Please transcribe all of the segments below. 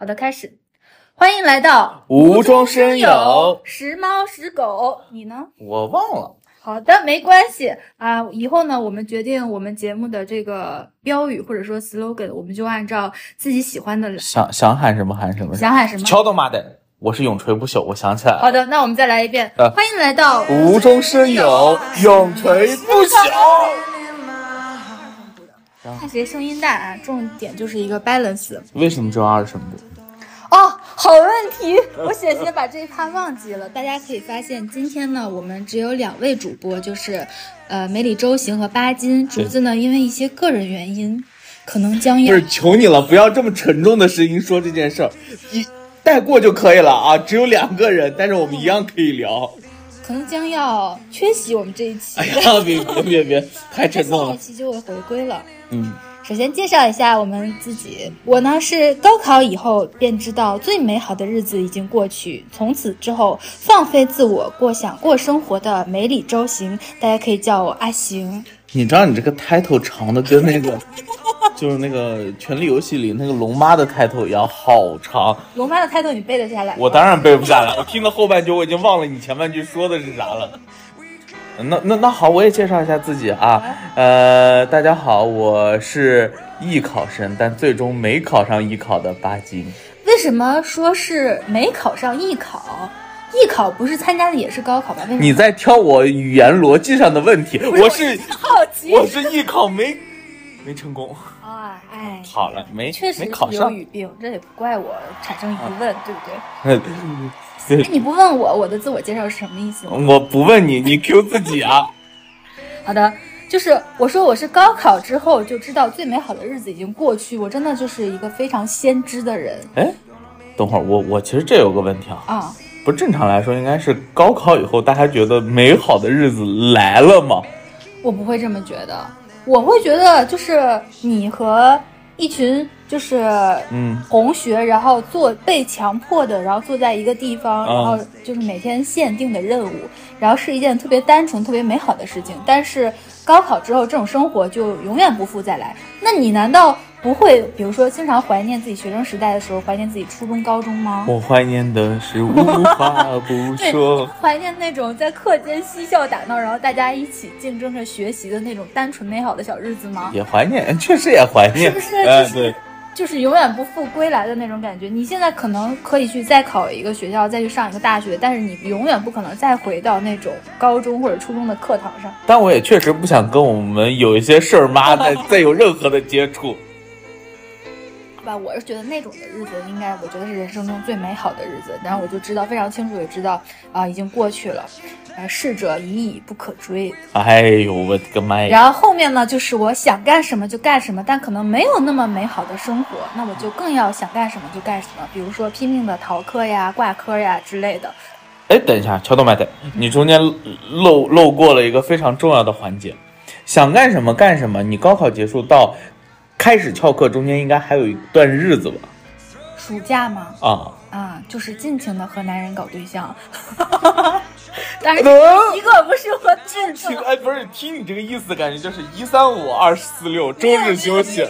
好的，开始。欢迎来到无中生有，时猫时狗，你呢？我忘了。好的，没关系啊。以后呢，我们决定我们节目的这个标语或者说 slogan，我们就按照自己喜欢的来想想喊什么喊什么。想喊什么？敲他妈的！我是永垂不朽，我想起来了。好的，那我们再来一遍。呃欢迎来到无中生有，永垂不朽。看谁声音大啊，重点就是一个 balance。为什么只有二声部？哦，好问题，我险些把这一趴忘记了。大家可以发现，今天呢，我们只有两位主播，就是呃梅里周行和巴金。竹子呢，因为一些个人原因，可能将要不是，求你了，不要这么沉重的声音说这件事儿，一带过就可以了啊。只有两个人，但是我们一样可以聊。可能将要缺席我们这一期。哎呀，别别别别，太沉重下一。期就会回归了。嗯，首先介绍一下我们自己，我呢是高考以后便知道最美好的日子已经过去，从此之后放飞自我，过想过生活的梅里周行，大家可以叫我阿行。你知道你这个 title 长的跟那个，就是那个《权力游戏》里那个龙妈的 title 一样，好长。龙妈的 title 你背得下来？我当然背不下来，我听到后半句我已经忘了你前半句说的是啥了。那那那好，我也介绍一下自己啊，呃，大家好，我是艺考生，但最终没考上艺考的巴金。为什么说是没考上艺考？艺考不是参加的也是高考吧？为什么？你在挑我语言逻辑上的问题，我是好奇我是艺考没没成功。啊，哎，好了，没确实是没考上。有语病，这也不怪我产生疑问，对不对？你不问我我的自我介绍是什么意思吗？我不问你，你 Q 自己啊。好的，就是我说我是高考之后就知道最美好的日子已经过去，我真的就是一个非常先知的人哎，等会儿我我其实这有个问题啊，啊。不正常来说应该是高考以后大家觉得美好的日子来了吗？我不会这么觉得，我会觉得就是你和一群就是嗯同学，然后做被强迫的，然后坐在一个地方，啊然后就是每天限定的任务，然后是一件特别单纯、特别美好的事情。但是高考之后，这种生活就永远不复再来。那你难道不会，比如说经常怀念自己学生时代的时候，怀念自己初中、高中吗？我怀念的是无话不说。怀念那种在课间嬉笑打闹，然后大家一起竞争着学习的那种单纯美好的小日子吗？也怀念，确实也怀念，是不是？哎，就是对，就是永远不复归来的那种感觉。你现在可能可以去再考一个学校，再去上一个大学，但是你永远不可能再回到那种高中或者初中的课堂上。但我也确实不想跟我们有一些事儿妈再再有任何的接触。好吧，我是觉得那种的日子，应该我觉得是人生中最美好的日子。然后我就知道非常清楚，也知道啊、已经过去了，呃，逝者已矣，不可追。哎呦，我的个妈呀！然后后面呢，就是我想干什么就干什么，但可能没有那么美好的生活，那我就更要想干什么就干什么，比如说拼命的逃课呀、挂科呀之类的。哎，等一下，乔动麦的，你中间漏漏过了一个非常重要的环节，想干什么干什么。你高考结束到开始翘课中间应该还有一段日子吧？暑假吗，啊，啊，就是尽情的和男人搞对象，但是嗯一个不是我尽情听，哎，不是，听你这个意思，感觉就是一三五二四六周日休息。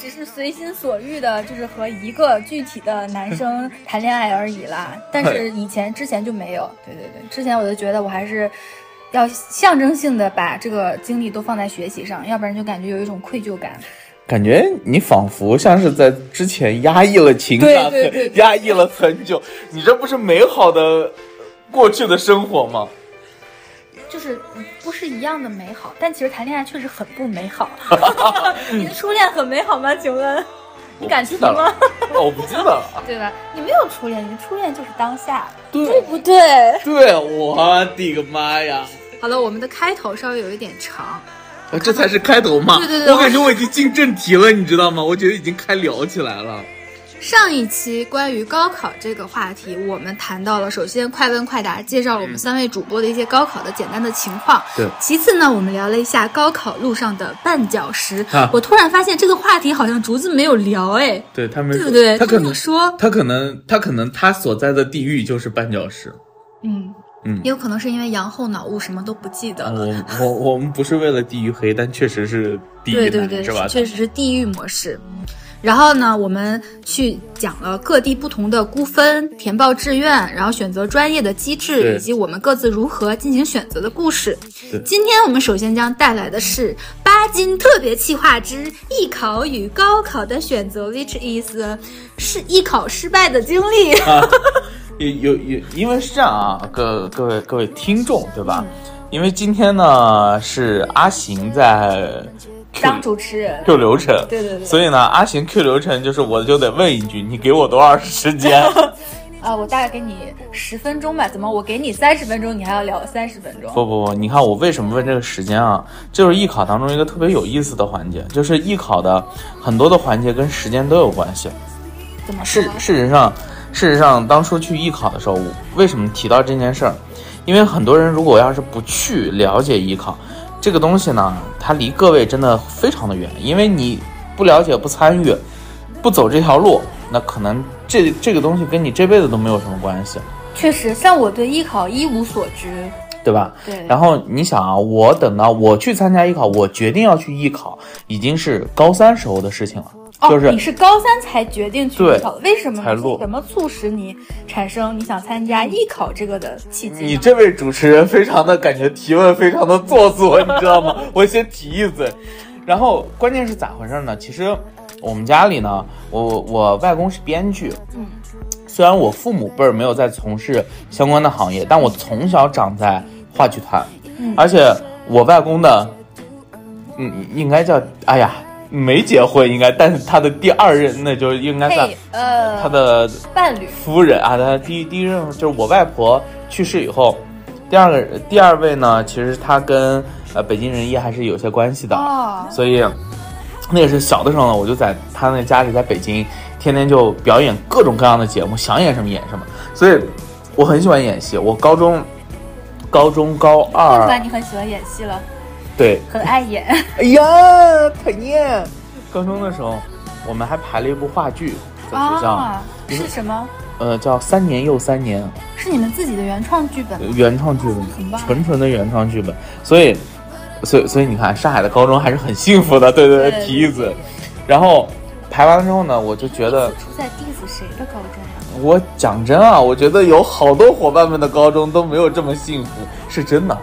只是随心所欲的，就是和一个具体的男生 谈恋爱而已啦。但是以前之前就没有，对对对，之前我就觉得我还是要象征性的把这个精力都放在学习上，要不然就感觉有一种愧疚感。感觉你仿佛像是在之前压抑了情感，对对对对压抑了很久。你这不是美好的过去的生活吗？就是不是一样的美好，但其实谈恋爱确实很不美好。你的初恋很美好吗？请问你敢提吗？哦我不记得了。对吧？你没有初恋，你的初恋就是当下，对对不对？对，我的个妈呀！好了，我们的开头稍微有一点长，呃这才是开头嘛！对对对我感觉我已经进正题了，你知道吗？我觉得已经开聊起来了。上一期关于高考这个话题，我们谈到了首先快问快答，介绍了我们三位主播的一些高考的简单的情况。对其次呢，我们聊了一下高考路上的绊脚石。啊我突然发现这个话题好像竹子没有聊，哎，对他们对不对？他可能说，他可能他可能他所在的地域就是绊脚石。嗯嗯也有可能是因为阳后脑雾，什么都不记得了。我我我们不是为了地域黑，但确实是地狱男，对对对，是吧？确实是地狱模式。然后呢，我们去讲了各地不同的估分、填报志愿，然后选择专业的机制，以及我们各自如何进行选择的故事。今天我们首先将带来的是巴金特别企划之艺考与高考的选择，which is 是艺考失败的经历。有有有，因为是这样啊，各各位各位听众，对吧？因为今天呢是阿行在 Q 当主持人，Q 流程，对对对所以呢，阿行 Q 流程就是我就得问一句，你给我多少时间？啊，我大概给你十分钟吧。怎么？我给你三十分钟，你还要聊三十分钟？不不不，你看我为什么问这个时间啊？这就是艺考当中一个特别有意思的环节，就是艺考的很多的环节跟时间都有关系。怎么说事？事实上，事实上，当初去艺考的时候，为什么提到这件事儿？因为很多人如果要是不去了解艺考这个东西呢，它离各位真的非常的远，因为你不了解、不参与、不走这条路，那可能这这个东西跟你这辈子都没有什么关系，确实，像我对艺考一无所知。对吧？对，然后你想啊，我等到我去参加艺考，我决定要去艺考，已经是高三时候的事情了，哦，就是你是高三才决定去艺考，为什么呢？才录什么促使你产生你想参加艺考这个的契机？你这位主持人非常的感觉提问非常的做作，你知道吗？我先提一嘴，然后关键是咋回事呢？其实我们家里呢，我我外公是编剧，嗯，虽然我父母辈儿没有在从事相关的行业，但我从小长在话剧团，嗯而且我外公的，嗯，应该叫哎呀。没结婚应该，但是他的第二任那就应该算配呃他的伴侣。夫人啊，他第一第一任就是我外婆去世以后，第二个第二位呢，其实他跟呃北京人艺还是有些关系的，哦，所以那个是小的时候呢，我就在他那家里，在北京，天天就表演各种各样的节目，想演什么演什么，所以我很喜欢演戏。我高中高中高看出你很喜欢演戏了，对，很碍眼。哎呀，讨厌！高中的时候，我们还排了一部话剧，在学校，啊，是什么？呃，叫《三年又三年》。是你们自己的原创剧本？原创剧很本，棒纯纯的原创剧本，所以，所以，所以你看，上海的高中还是很幸福的，对对对对提一嘴。然后排完了之后呢，我就觉得，出在 diss 谁的高中呀？我讲真啊，我觉得有好多伙伴们的高中都没有这么幸福，是真的。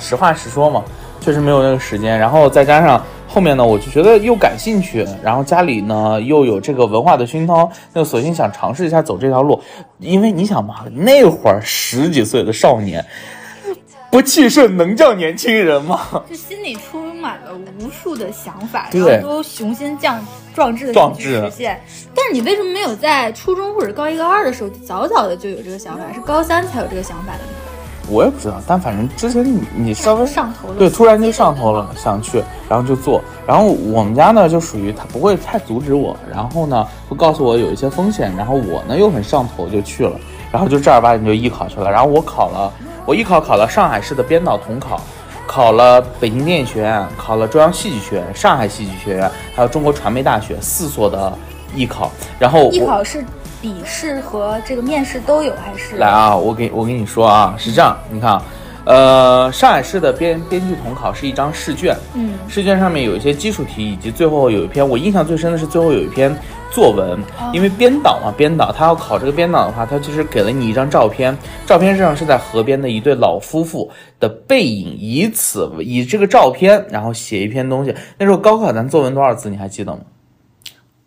实话实说嘛，确实没有那个时间。然后再加上后面呢，我就觉得又感兴趣，然后家里呢又有这个文化的熏陶，那索性想尝试一下走这条路。因为你想嘛，那会儿十几岁的少年，不气盛能叫年轻人吗？就心里充满了无数的想法，然后都雄心壮壮志的壮去志实现。但是你为什么没有在初中或者高一高二的时候早早的就有这个想法，是高三才有这个想法的呢？我也不知道，但反正之前你你稍微上头了，对，突然就上头了，想去，然后就做。然后我们家呢，就属于他不会太阻止我，然后呢会告诉我有一些风险，然后我呢又很上头就去了，然后就正儿八经就艺考去了。然后我考了，我艺考考了上海市的编导统考，考了北京电影学院，考了中央戏剧学院、上海戏剧学院，还有中国传媒大学四所的艺考。然后我艺考是笔试和这个面试都有，还是来啊，我给我跟你说啊，是这样，你看啊，呃，上海市的编编剧统考是一张试卷，嗯，试卷上面有一些基础题，以及最后有一篇我印象最深的是最后有一篇作文，因为编导嘛，编导他要考这个编导的话，他其实给了你一张照片，照片上是在河边的一对老夫妇的背影，以此以这个照片，然后写一篇东西。那时候高考咱作文多少字你还记得吗？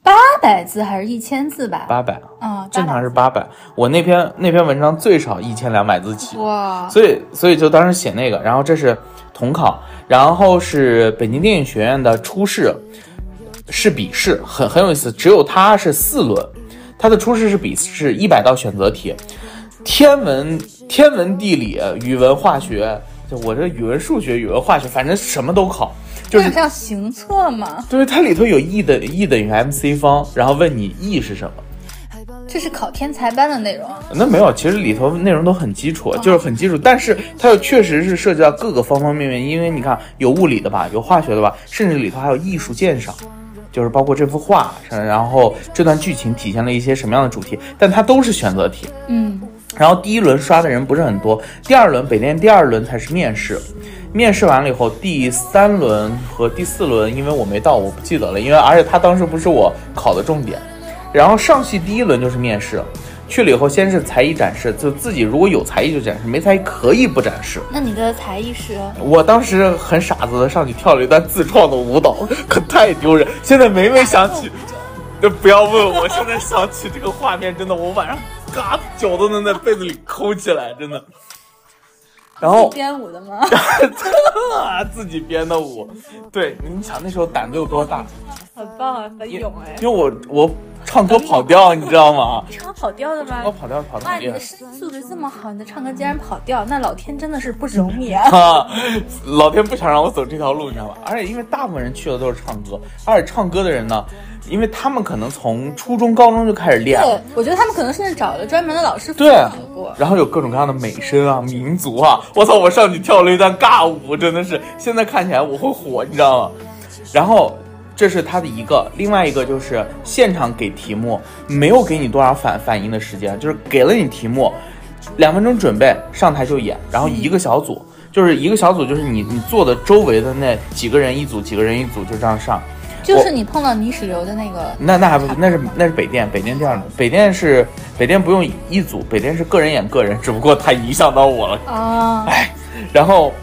八百字还是一千字吧？八百，啊，正常是800八百。我那篇那篇文章最少一千两百字起。哇，所以所以就当时写那个，然后这是统考，然后是北京电影学院的初试，是笔试，很很有意思，只有它是四轮，它的初试是笔试，一百道选择题，天文天文地理语文化学，就我这语文数学语文化学，反正什么都考，就是像行测嘛。就是它里头有 E 的 E 等于 MC 方，然后问你 E 是什么。这是考天才班的内容。那没有，其实里头内容都很基础，就是很基础，但是它又确实是涉及到各个方方面面，因为你看有物理的吧，有化学的吧，甚至里头还有艺术鉴赏，就是包括这幅画，然后这段剧情体现了一些什么样的主题，但它都是选择题。嗯，然后第一轮刷的人不是很多，第二轮北电第二轮才是面试，面试完了以后，第三轮和第四轮因为我没到，我不记得了，因为而且他当时不是我考的重点。然后上戏第一轮就是面试，去了以后先是才艺展示，就自己如果有才艺就展示，没才艺可以不展示。那你的才艺是？我当时很傻子的上去跳了一段自创的舞蹈，可太丢人。现在每每想起，就不要问我，现在想起这个画面，真的我晚上。嘎，脚都能在被子里抠起来，真的。然后编舞的吗？自己编的舞，对，你想那时候胆子有多大？很棒啊，很勇哎。因为我我唱歌跑调，你知道吗？唱跑调的吗？我跑调跑的。哇，你的声音素质这么好，你的唱歌竟然跑调，那老天真的是不容易啊！老天不想让我走这条路，你知道吗？而且因为大部分人去的都是唱歌，而且唱歌的人呢。因为他们可能从初中、高中就开始练，对，我觉得他们可能甚至找了专门的老师对，然后有各种各样的美声啊、民族啊，我操！我上去跳了一段尬舞，真的是，现在看起来我会火，你知道吗？然后这是他的一个，另外一个就是现场给题目，没有给你多少反反应的时间，就是给了你题目，两分钟准备，上台就演，然后一个小组，就是一个小组，就是你你坐的周围的那几个人一组，几个人一组，就这样上。就是你碰到泥石流的那个，那那还不那是那是北电，北电这样的，北电是北电不用一组，北电是个人演个人，只不过他影响到我了。啊，哎，然后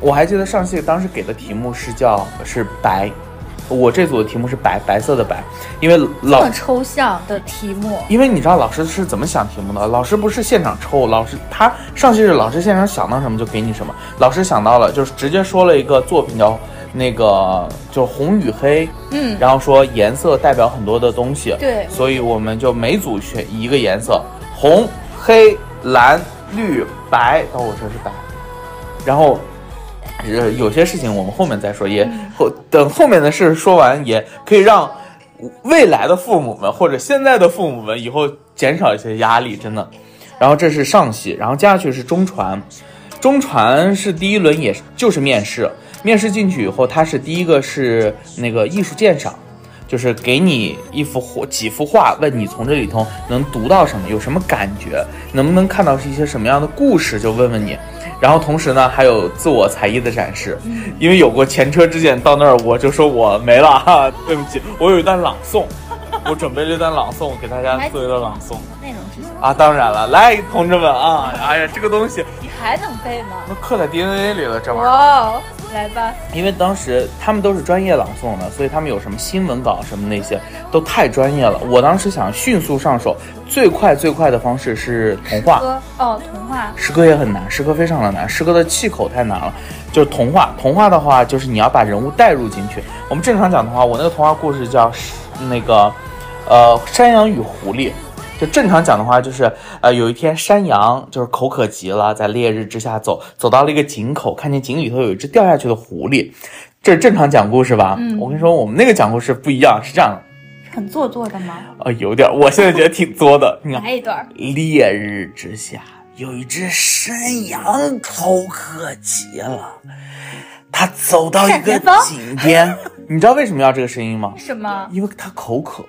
我还记得上戏当时给的题目是叫是白，我这组的题目是白白色的白，因为老这么抽象的题目，因为你知道老师是怎么想题目的，老师不是现场抽，老师他上去是老师现场想到什么就给你什么，老师想到了就是直接说了一个作品叫。那个就红与黑，嗯，然后说颜色代表很多的东西，对，所以我们就每组选一个颜色，红、黑、蓝、绿、白，到我这是白，然后，呃，有些事情我们后面再说，也后等后面的事说完，也可以让未来的父母们或者现在的父母们以后减少一些压力，真的。然后这是上戏，然后接下去是中传，中传是第一轮，也就是面试。面试进去以后，他是第一个是那个艺术鉴赏，就是给你一幅画、几幅画，问你从这里头能读到什么，有什么感觉，能不能看到是一些什么样的故事，就问问你。然后同时呢，还有自我才艺的展示，因为有过前车之鉴，到那儿我就说我没了哈，对不起，我有一段朗诵，我准备了一段朗诵给大家做一段朗诵。内容是什么啊？当然了，来，同志们啊，哎呀，这个东西你还能背吗？那刻在 DNA 里了，这玩意儿。来吧，因为当时他们都是专业朗诵的，所以他们有什么新闻稿什么那些都太专业了。我当时想迅速上手，最快最快的方式是童话。哦，童话。诗歌也很难，诗歌非常的难，诗歌的气口太难了。就是童话，童话的话就是你要把人物带入进去。我们正常讲的话，我那个童话故事叫那个，呃，山羊与狐狸。就正常讲的话，就是呃，有一天山羊就是口渴极了，在烈日之下走，走到了一个井口，看见井里头有一只掉下去的狐狸。这是正常讲故事吧？嗯，我跟你说，我们那个讲故事不一样，是这样的。很做作的吗？呃，有点，我现在觉得挺作的。你看来一段。烈日之下，有一只山羊口渴极了，它走到一个井边。你知道为什么要这个声音吗？什么？因为它口渴。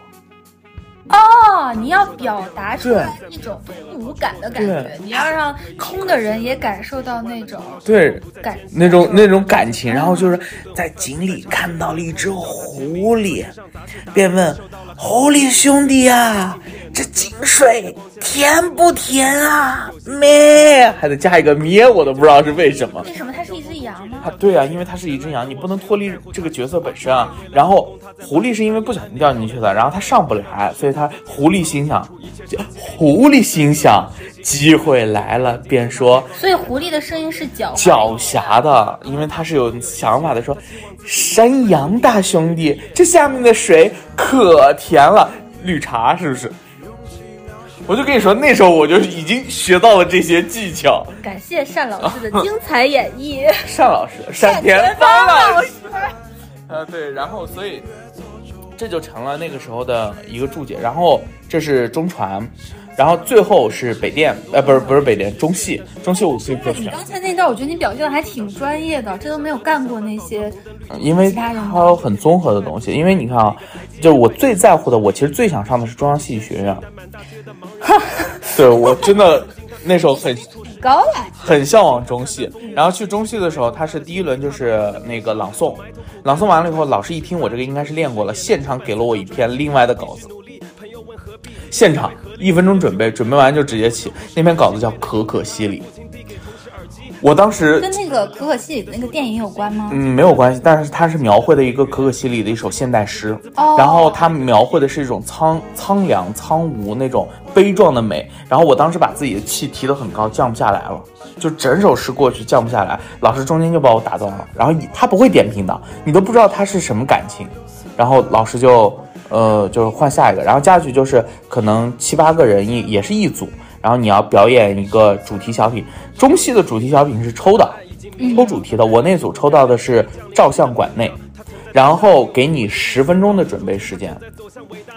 哦，你要表达出来一种无感的感觉，你要让空的人也感受到那种对。感那种那种感情，然后就是在井里看到了一只狐狸，便问狐狸兄弟呀，这井水甜不甜啊？咩，还得加一个咩，我都不知道是为什么。为什么？它是一只羊呢？啊，对啊，因为它是一只羊，你不能脱离这个角色本身啊。然后狐狸是因为不小心掉进去的，然后它上不来，所以它狐狸心想，狐狸心想机会来了，便说。所以狐狸的声音是狡狡黠的，因为它是有想法的，说山羊大兄弟，这下面的水可甜了，绿茶是不是？我就跟你说，那时候我就已经学到了这些技巧。感谢单老师的精彩演绎。单老师，单田芳老师。呃，对，然后所以这就成了那个时候的一个注解。然后这是中传，然后最后是北电，呃，不是不是北电，中戏，中戏五岁课你刚才那段，我觉得你表现的还挺专业的，这都没有干过那些。因为它有很综合的东西，因为你看啊，就是我最在乎的，我其实最想上的是中央戏剧学院。对，我真的那时候很 高了。很向往中戏。然后去中戏的时候，他是第一轮就是那个朗诵，朗诵完了以后，老师一听我这个应该是练过了，现场给了我一篇另外的稿子。现场一分钟准备，准备完就直接起。那篇稿子叫《可可西里》，我当时跟那个可可西里的那个电影有关吗？嗯没有关系，但是它是描绘的一个可可西里的一首现代诗，哦然后它描绘的是一种苍苍凉、苍梧那种悲壮的美。然后我当时把自己的气提得很高，降不下来了，就整首诗过去降不下来，老师中间就把我打断了，然后他不会点评的，你都不知道他是什么感情，然后老师就呃就是换下一个，然后接下去就是可能七八个人一也是一组，然后你要表演一个主题小品，中戏的主题小品是抽的，抽主题的，我那组抽到的是照相馆内。然后给你十分钟的准备时间，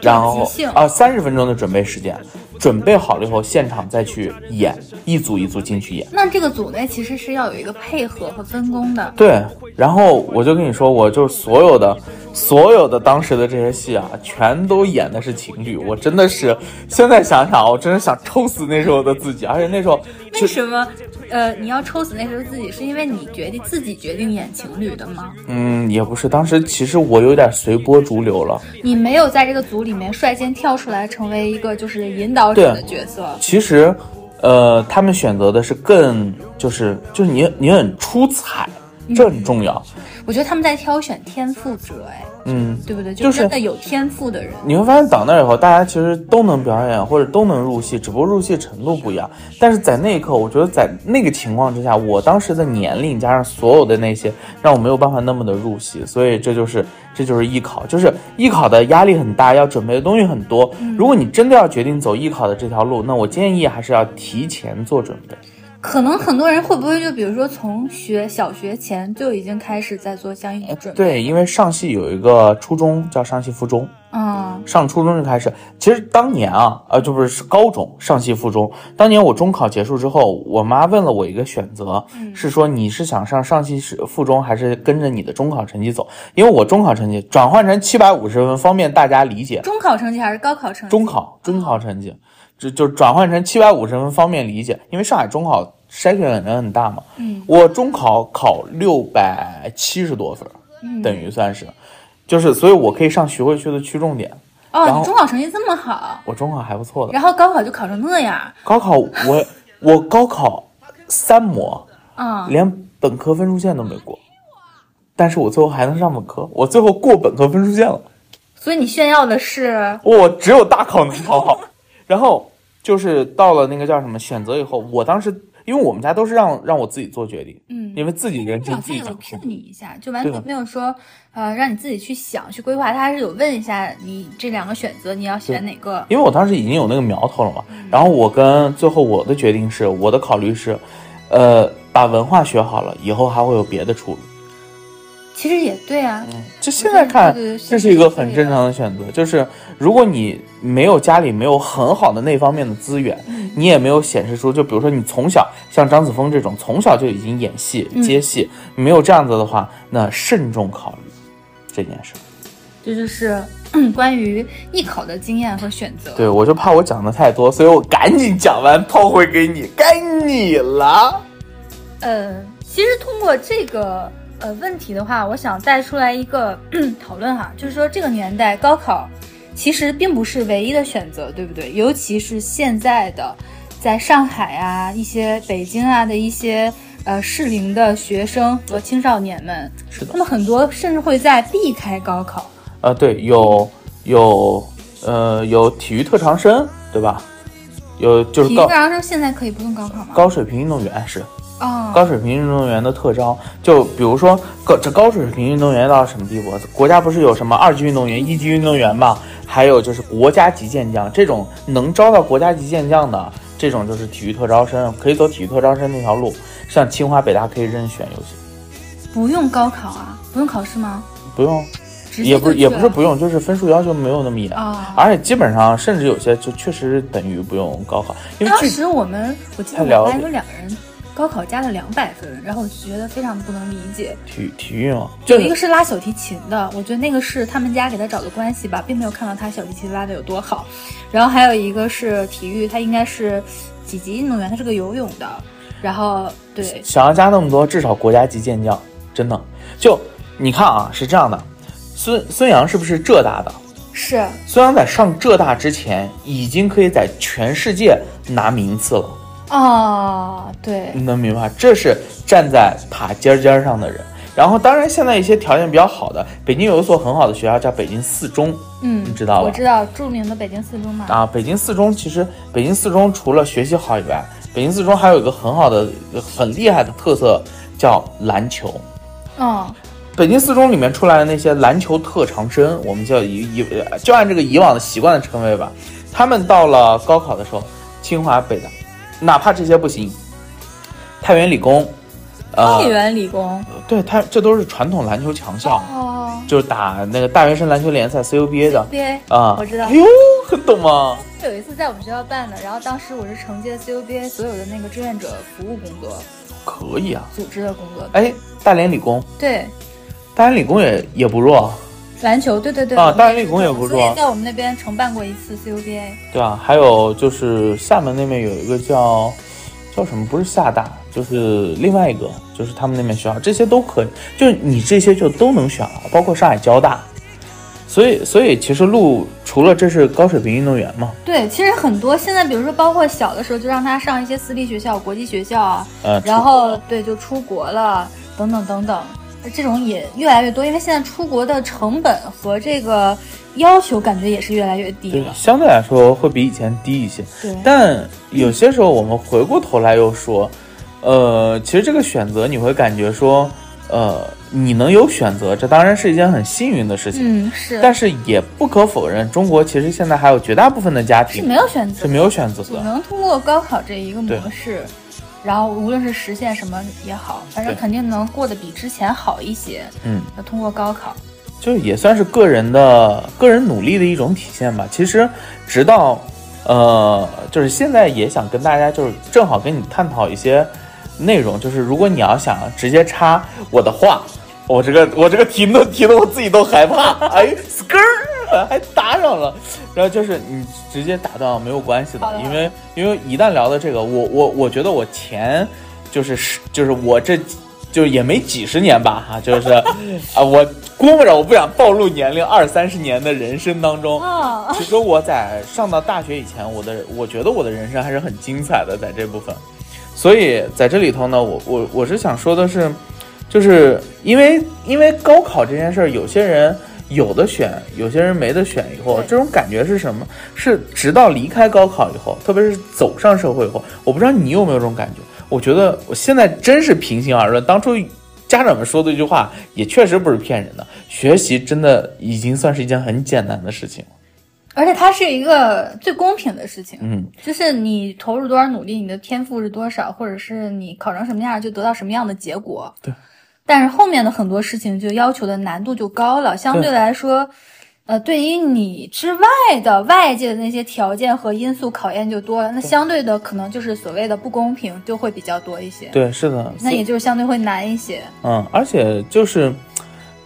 然后啊三十分钟的准备时间，准备好了以后现场再去演，一组一组进去演。那这个组内其实是要有一个配合和分工的。对，然后我就跟你说，我就所有的所有的当时的这些戏啊，全都演的是情侣，我真的是现在想想，我真的想抽死那时候的自己，而且那时候为什么？呃，你要抽死那时候自己，是因为你决定自己决定演情侣的吗？嗯也不是，当时其实我有点随波逐流了。你没有在这个组里面率先跳出来，成为一个就是引导者的角色。其实，呃，他们选择的是更就是就是你你很出彩，这很重要。我觉得他们在挑选天赋者，哎，嗯，对不对？就是真的有天赋的人。你会发现到那儿以后，大家其实都能表演或者都能入戏，只不过入戏程度不一样。但是在那一刻，我觉得在那个情况之下，我当时的年龄加上所有的那些，让我没有办法那么的入戏。所以这就是这就是艺考，就是艺考的压力很大，要准备的东西很多。如果你真的要决定走艺考的这条路，那我建议还是要提前做准备。可能很多人会不会就比如说从学小学前就已经开始在做相应的准备？对，因为上戏有一个初中叫上戏附中，嗯，上初中就开始。其实当年啊，呃，就不是是高中上戏附中。当年我中考结束之后，我妈问了我一个选择，是说你是想上上戏是附中，还是跟着你的中考成绩走？因为我中考成绩转换成七百五十分，方便大家理解。中考成绩还是高考成绩？中考中考成绩，就就转换成七百五十分，方便理解。因为上海中考筛选的人很大嘛。嗯，我中考考六百七十多分，嗯等于算是，就是所以我可以上徐汇区的区重点。哦，你中考成绩这么好，我中考还不错的，然后高考就考成那样，高考我我高考三模，嗯，连本科分数线都没过，但是我最后还能上本科，我最后过本科分数线了。所以你炫耀的是，我只有大考能考好，然后就是到了那个叫什么选择以后，我当时因为我们家都是让让我自己做决定，嗯，因为自己人生自己长辈有掌控 Q。你一下，就完全没有说，呃，让你自己去想、去规划，他还是有问一下你这两个选择，你要选哪个？因为我当时已经有那个苗头了嘛，嗯然后我跟最后我的决定是，我的考虑是，呃，把文化学好了，以后还会有别的出路。其实也对啊，就现在看这是一个很正常的选择。就是如果你没有家里没有很好的那方面的资源，嗯你也没有显示出，就比如说你从小像张子枫这种从小就已经演戏、嗯接戏，没有这样子的话，那慎重考虑这件事。这就是嗯 关于艺考的经验和选择。对我就怕我讲的太多，所以我赶紧讲完抛回给你，该你了。呃，其实通过这个呃问题的话，我想带出来一个 讨论哈，就是说这个年代高考其实并不是唯一的选择，对不对？尤其是现在的在上海啊、一些北京啊的一些呃适龄的学生和青少年们，是的他们很多甚至会在避开高考。呃，对，有有呃有体育特长生，对吧？有就是高体育特长生现在可以不用高考吗？高水平运动员是。哦，高水平运动员的特招，就比如说高这高水平运动员到什么地步？国家不是有什么二级运动员、一级运动员嘛？还有就是国家级健将，这种能招到国家级健将的，这种就是体育特招生，可以走体育特招生那条路。像清华、北大可以任选有些，不用高考啊，不用考试吗？不用，也不也不是不用，就是分数要求没有那么严。啊。而且基本上，甚至有些就确实等于不用高考，因为当具时我们，我记得我们班有两个人高考加了两百分，然后我就觉得非常不能理解。体体育嘛，就有一个是拉小提琴的，我觉得那个是他们家给他找的关系吧，并没有看到他小提琴拉的有多好。然后还有一个是体育，他应该是几级运动员，他是个游泳的。然后对，想要加那么多，至少国家级健将，真的。就你看啊，是这样的，孙孙杨是不是浙大的？是。孙杨在上浙大之前，已经可以在全世界拿名次了。啊，对，你能明白，这是站在塔尖尖上的人。然后，当然，现在一些条件比较好的，北京有一所很好的学校叫北京四中，嗯，你知道吧？我知道，著名的北京四中嘛。啊，北京四中其实，北京四中除了学习好以外，北京四中还有一个很好的、很厉害的特色，叫篮球。嗯，北京四中里面出来的那些篮球特长生，我们叫以以就按这个以往的习惯的称谓吧。他们到了高考的时候，清华、北大，哪怕这些不行，太原理工。太原理工，对它，这都是传统篮球强校，哦，就是打那个大学生篮球联赛 CUBA 的，CUBA 啊，我知道。哎呦，很懂吗？有一次在我们学校办的，然后当时我是承接 CUBA 所有的那个志愿者服务工作，可以啊，组织的工作。哎，大连理工，对，大连理工也也不弱，篮球，对对对，啊，大连理工也不弱，在我们那边承办过一次 CUBA。对啊，还有就是厦门那边有一个叫叫什么，不是厦大。就是另外一个，就是他们那边学校，这些都可以，就是你这些就都能选了，包括上海交大。所以，所以其实路除了这是高水平运动员嘛？对，其实很多现在，比如说包括小的时候就让他上一些私立学校、国际学校啊，呃，然后对，就出国了，等等等等，这种也越来越多，因为现在出国的成本和这个要求感觉也是越来越低了，相对来说会比以前低一些。对，但有些时候我们回过头来又说。呃，其实这个选择你会感觉说，呃，你能有选择，这当然是一件很幸运的事情。嗯，是。但是也不可否认，中国其实现在还有绝大部分的家庭是没有选择，是没有选择的，只能通过高考这一个模式，然后无论是实现什么也好，反正肯定能过得比之前好一些。嗯，要通过高考，就也算是个人的个人努力的一种体现吧。其实，直到，呃，就是现在也想跟大家，就是正好跟你探讨一些。内容就是，如果你要想直接插我的话，我这个我这个题都提的我自己都害怕，哎，skr 还打扰了，然后就是你直接打断没有关系的，因为因为一旦聊到这个，我我我觉得我前就是是就是我这就也没几十年吧哈，就是 啊我估摸着我不想暴露年龄，二三十年的人生当中，其实我在上到大学以前，我的我觉得我的人生还是很精彩的，在这部分。所以在这里头呢，我我我是想说的是，就是因为因为高考这件事儿，有些人有的选，有些人没得选。以后这种感觉是什么？是直到离开高考以后，特别是走上社会以后，我不知道你有没有这种感觉。我觉得我现在真是平心而论，当初家长们说的一句话也确实不是骗人的，学习真的已经算是一件很简单的事情了。而且它是一个最公平的事情，嗯，就是你投入多少努力，你的天赋是多少，或者是你考成什么样就得到什么样的结果。对。但是后面的很多事情就要求的难度就高了，相对来说，呃，对于你之外的外界的那些条件和因素考验就多了，那相对的可能就是所谓的不公平就会比较多一些。对，是的。那也就是相对会难一些。嗯，而且就是。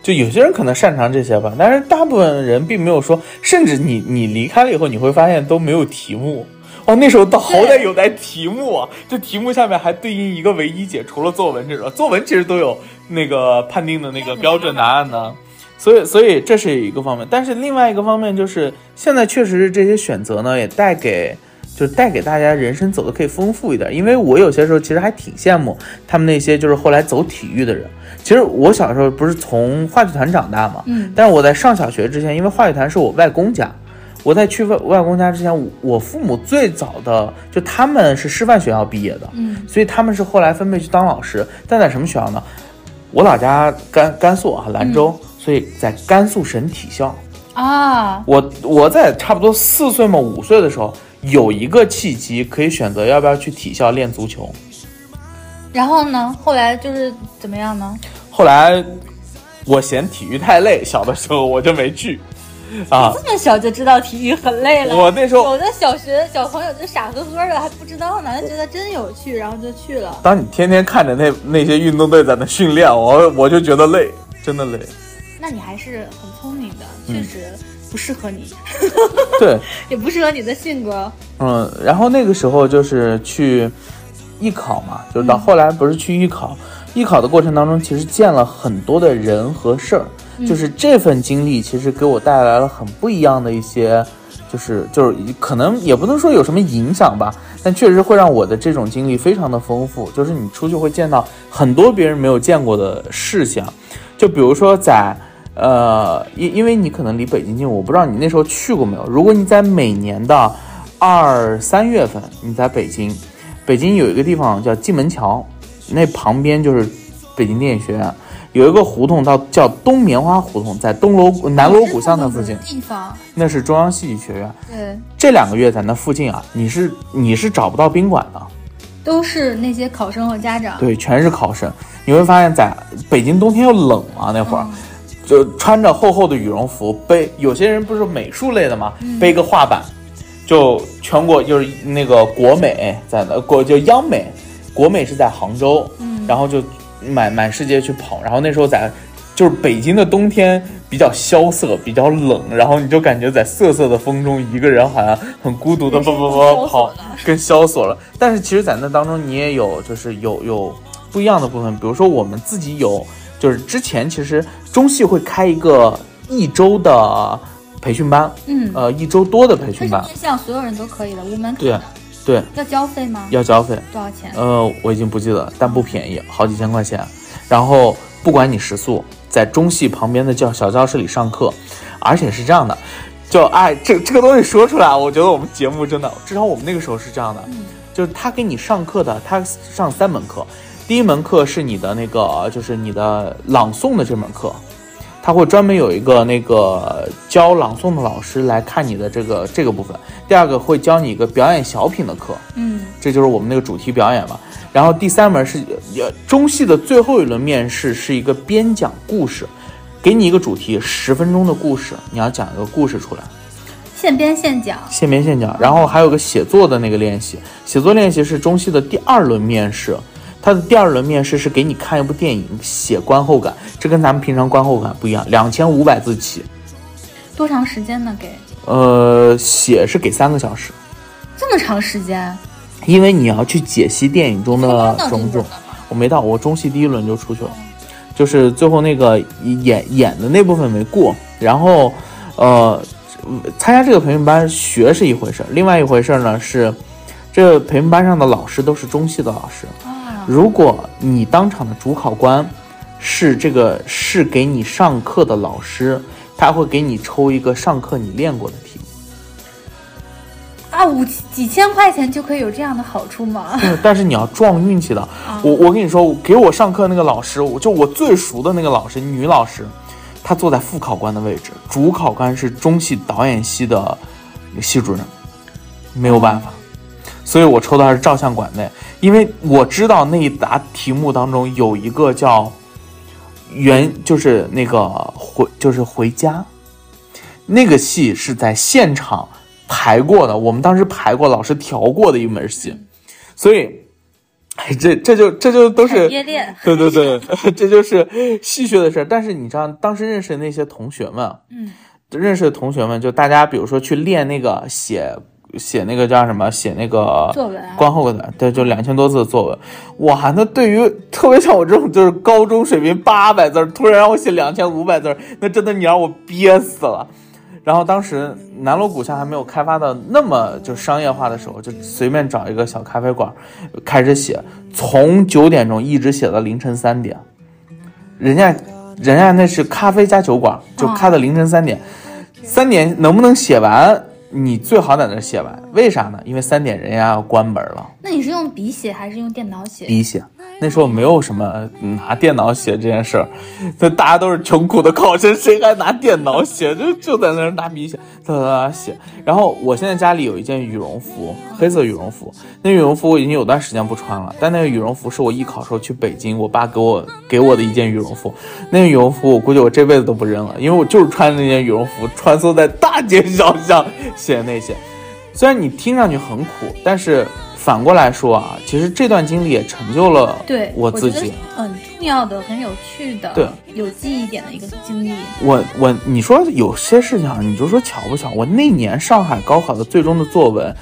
就有些人可能擅长这些吧，但是大部分人并没有说，甚至你你离开了以后，你会发现都没有题目哦。那时候倒好歹有带题目啊，这题目下面还对应一个唯一解，除了作文这种，作文其实都有那个判定的那个标准答案呢。所以所以这是一个方面，但是另外一个方面就是现在确实是这些选择呢，也带给。就是带给大家人生走的可以丰富一点，因为我有些时候其实还挺羡慕他们那些就是后来走体育的人。其实我小时候不是从话剧团长大嘛，嗯，但是我在上小学之前，因为话剧团是我外公家，我在去外外公家之前，我父母最早的就他们是师范学校毕业的，嗯，所以他们是后来分配去当老师，但在什么学校呢？我老家甘甘肃啊兰州，所以在甘肃省体校啊。我我在差不多四岁嘛五岁的时候。有一个契机可以选择要不要去体校练足球，然后呢？后来就是怎么样呢？后来我嫌体育太累，小的时候我就没去。啊，这么小就知道体育很累了？我那时候有的小学小朋友就傻呵呵的还不知道呢，就觉得真有趣，然后就去了。当你天天看着那那些运动队在那训练，我我就觉得累，真的累。那你还是很聪明的，确实。不适合你，对，也不适合你的性格。嗯，然后那个时候就是去艺考嘛，就是到后来不是去艺考，艺考的过程当中，其实见了很多的人和事儿，就是这份经历其实给我带来了很不一样的一些，就是就是可能也不能说有什么影响吧，但确实会让我的这种经历非常的丰富，就是你出去会见到很多别人没有见过的事项，就比如说在。呃，因因为你可能离北京近，我不知道你那时候去过没有。如果你在每年的二三月份你在北京，北京有一个地方叫蓟门桥，那旁边就是北京电影学院，有一个胡同到叫东棉花胡同，在东锣南锣鼓巷那附近地方，那是中央戏剧学院。对，这两个月在那附近啊，你是你是找不到宾馆的，都是那些考生和家长。对，全是考生。你会发现在北京冬天又冷嘛，那会儿。就穿着厚厚的羽绒服，背有些人不是美术类的嘛？背个画板，就全国就是那个国美在那国就央美，国美是在杭州，然后就满满世界去跑。然后那时候在就是北京的冬天比较萧瑟，比较冷，然后你就感觉在瑟瑟的风中，一个人好像很孤独的跑跑跑跑，跟萧索了。但是其实，在那当中你也有就是有有不一样的部分，比如说我们自己有。就是之前其实中戏会开一个一周的培训班，嗯，呃，一周多的培训班，面向所有人都可以的，无门槛。对，对，要交费吗？要交费，多少钱？呃，我已经不记得，但不便宜，好几千块钱。然后不管你食宿，在中戏旁边的教小教室里上课，而且是这样的，就哎，这这个东西说出来，我觉得我们节目真的，至少我们那个时候是这样的，就是他给你上课的，他上三门课。第一门课是你的那个，就是你的朗诵的这门课，他会专门有一个那个教朗诵的老师来看你的这个这个部分。第二个会教你一个表演小品的课，嗯，这就是我们那个主题表演嘛。然后第三门是中戏的最后一轮面试，是一个编讲故事，给你一个主题，十分钟的故事，你要讲一个故事出来，现编现讲，现编现讲。然后还有个写作的那个练习，写作练习是中戏的第二轮面试。他的第二轮面试是给你看一部电影，写观后感，这跟咱们平常观后感不一样，两千五百字起。多长时间呢？给？呃，写是给三个小时。这么长时间？因为你要去解析电影中的种种。我没到，我中戏第一轮就出去了，就是最后那个演演的那部分没过。然后，呃，参加这个培训班学是一回事，另外一回事呢是，这个培训班上的老师都是中戏的老师。如果你当场的主考官是这个是给你上课的老师，他会给你抽一个上课你练过的题。啊，五几千块钱就可以有这样的好处吗？但是你要撞运气的。我我跟你说，给我上课那个老师，我就我最熟的那个老师，女老师，她坐在副考官的位置，主考官是中戏导演系的系主任，没有办法。所以我抽的是照相馆内，因为我知道那一答题目当中有一个叫“原”，就是那个回，就是回家，那个戏是在现场排过的，我们当时排过，老师调过的一门戏，所以，哎，这这就这就都是对对 对，这就是戏谑的事儿。但是你知道，当时认识的那些同学们，嗯，认识的同学们，就大家比如说去练那个写。写那个叫什么？写那个作文，观后感，对，就两千多字的作文。哇，那对于特别像我这种就是高中水平八百字，突然让我写两千五百字，那真的你让我憋死了。然后当时南锣鼓巷还没有开发的那么就商业化的时候，就随便找一个小咖啡馆开始写，从九点钟一直写到凌晨三点。人家，人家那是咖啡加酒馆，就开到凌晨三点，三点能不能写完？你最好在那写完，为啥呢？因为三点人家要关门了。那你是用笔写还是用电脑写？笔写。那时候没有什么拿电脑写这件事儿，这大家都是穷苦的考生，谁还拿电脑写？就就在那儿拿笔写，哒哒哒写。然后我现在家里有一件羽绒服，黑色羽绒服。那羽绒服我已经有段时间不穿了，但那个羽绒服是我艺考时候去北京，我爸给我给我的一件羽绒服。那个羽绒服我估计我这辈子都不扔了，因为我就是穿那件羽绒服穿梭在大街小巷写那些。虽然你听上去很苦，但是。反过来说啊，其实这段经历也成就了对我自己，很重要的、很有趣的、对有记忆点的一个经历。我我你说有些事情啊，你就说巧不巧？我那年上海高考的最终的作文，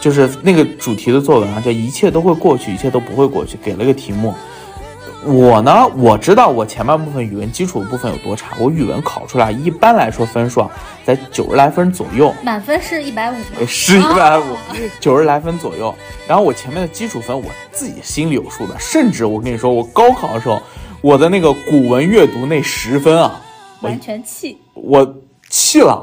就是那个主题的作文啊，叫一切都会过去，一切都不会过去，给了个题目。我呢，我知道我前半部分语文基础部分有多差，我语文考出来一般来说分数啊在九十来分左右，满分是一百五吗？是一百五，九十来分左右。然后我前面的基础分我自己心里有数的，甚至我跟你说，我高考的时候，我的那个古文阅读那十分啊，完全气。我气了，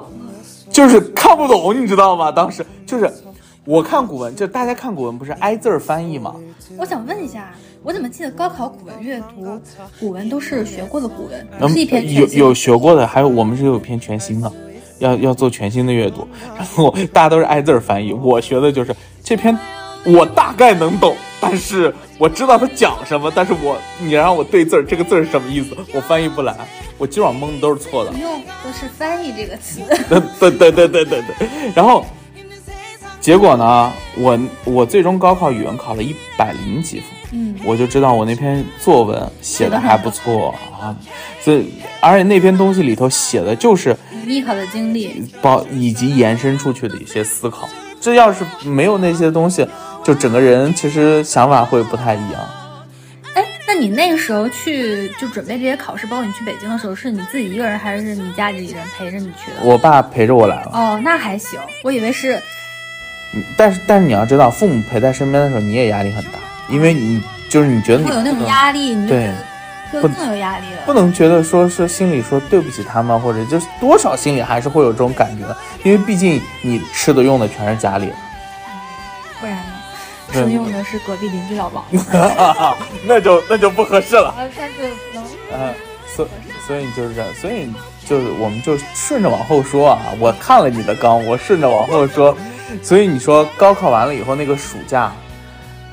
就是看不懂，你知道吗？当时就是 我看古文，就大家看古文不是挨字儿翻译吗？我想问一下，我怎么记得高考古文阅读，古文都是学过的古文，嗯不是一篇有有学过的，还有我们是有篇全新的，要要做全新的阅读，然后大家都是挨字儿翻译，我学的就是这篇，我大概能懂，但是我知道他讲什么，但是我你让我对字儿，这个字儿是什么意思，我翻译不来，我基本上蒙的都是错的不。用都是翻译这个词。对 对对对对对，然后结果呢，我我最终高考语文考了一百零几分，嗯，我就知道我那篇作文写的还不错啊，所以而且那篇东西里头写的就是艺考的经历，包以及延伸出去的一些思考，这要是没有那些东西，就整个人其实想法会不太一样。哎，那你那个时候去就准备这些考试，包括你去北京的时候，是你自己一个人，还是你家里人陪着你去的？我爸陪着我来了，哦，那还行，我以为是但是但是你要知道，父母陪在身边的时候，你也压力很大，因为你就是你觉得你会有那种压力，你就对就更有压力了不了。能觉得说是心里说对不起他们，或者就是多少心里还是会有这种感觉的，因为毕竟你吃的用的全是家里，不然呢？吃的用的是隔壁邻居老王，那就那就不合适了。啊，但是能嗯，所所以就是这样，所以就是我们就顺着往后说啊，我看了你的纲，我顺着往后说，所以你说高考完了以后那个暑假，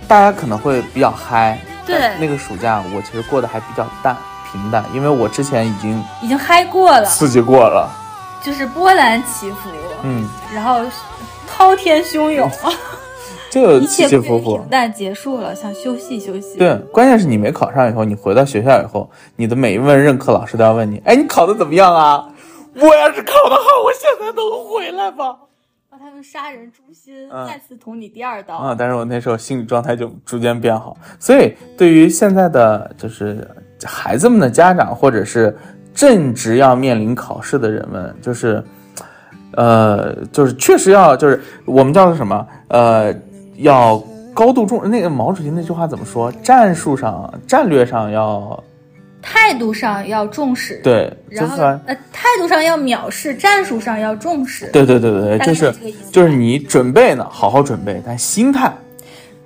大家可能会比较嗨，对那个暑假我其实过得还比较淡平淡，因为我之前已经已经嗨过了，刺激过了，就是波澜起伏，嗯，然后滔天汹涌，就一切起起伏伏平。淡结束了，想休息休息。对，关键是你没考上以后，你回到学校以后，你的每一位任课老师都要问你，哎，你考的怎么样啊？我要是考得好，我现在能回来吗？让他们杀人诛心，嗯再次捅你第二刀。啊，但是我那时候心理状态就逐渐变好，所以对于现在的就是孩子们的家长，或者是正值要面临考试的人们，就是，呃，就是确实要就是我们叫做什么，呃，要高度重那个毛主席那句话怎么说？战术上、战略上要态度上要重视，，对，然后呃，态度上要藐视，战术上要重视。对对对对对，就是就是你准备呢，好好准备，但心态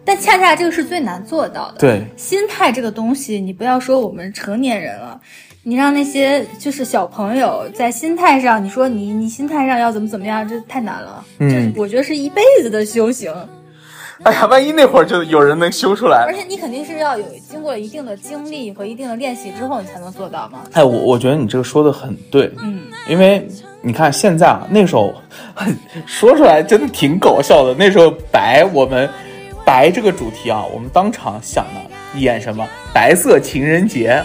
但恰恰这个是最难做到的。对心态这个东西，你不要说我们成年人了，你让那些就是小朋友在心态上，你说你你心态上要怎么怎么样，这太难了。嗯这是我觉得是一辈子的修行，哎呀，万一那会儿就有人能修出来而，且你肯定是要有经过了一定的经历和一定的练习之后，你才能做到嘛。哎，我我觉得你这个说的很对，嗯，因为你看现在啊，那时候 说出来真的挺搞笑的。那时候白我们白这个主题啊，我们当场想的演什么白色情人节。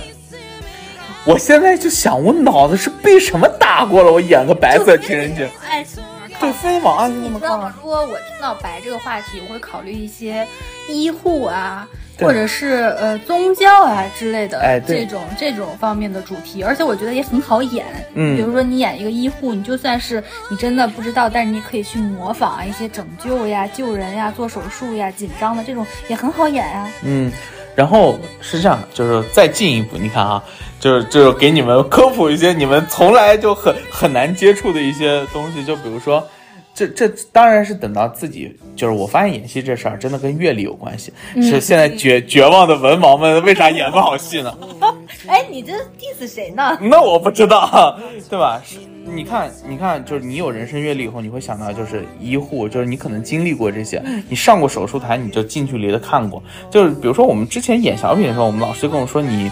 我现在就想，我脑子是被什么打过了？我演个白色情人节，爱情对，非往爱情那么你知道吗。？如果我听到白这个话题，我会考虑一些医护啊，或者是呃宗教啊之类的哎这种这种方面的主题，而且我觉得也很好演。嗯比如说你演一个医护，你就算是你真的不知道，但是你可以去模仿啊一些拯救呀、救人呀、做手术呀、紧张的这种也很好演啊。嗯，然后是这样，就是再进一步，你看啊，就是就是给你们科普一些你们从来就很很难接触的一些东西，就比如说。这这当然是等到自己，就是我发现演戏这事儿真的跟阅历有关系。是现在绝绝望的文盲们为啥演不好戏呢？哎，你这 diss 谁呢？那我不知道，对吧？是你看，你看，就是你有人生阅历以后，你会想到就是医护，就是你可能经历过这些，你上过手术台，你就近距离的看过。就是比如说我们之前演小品的时候，我们老师跟我说，你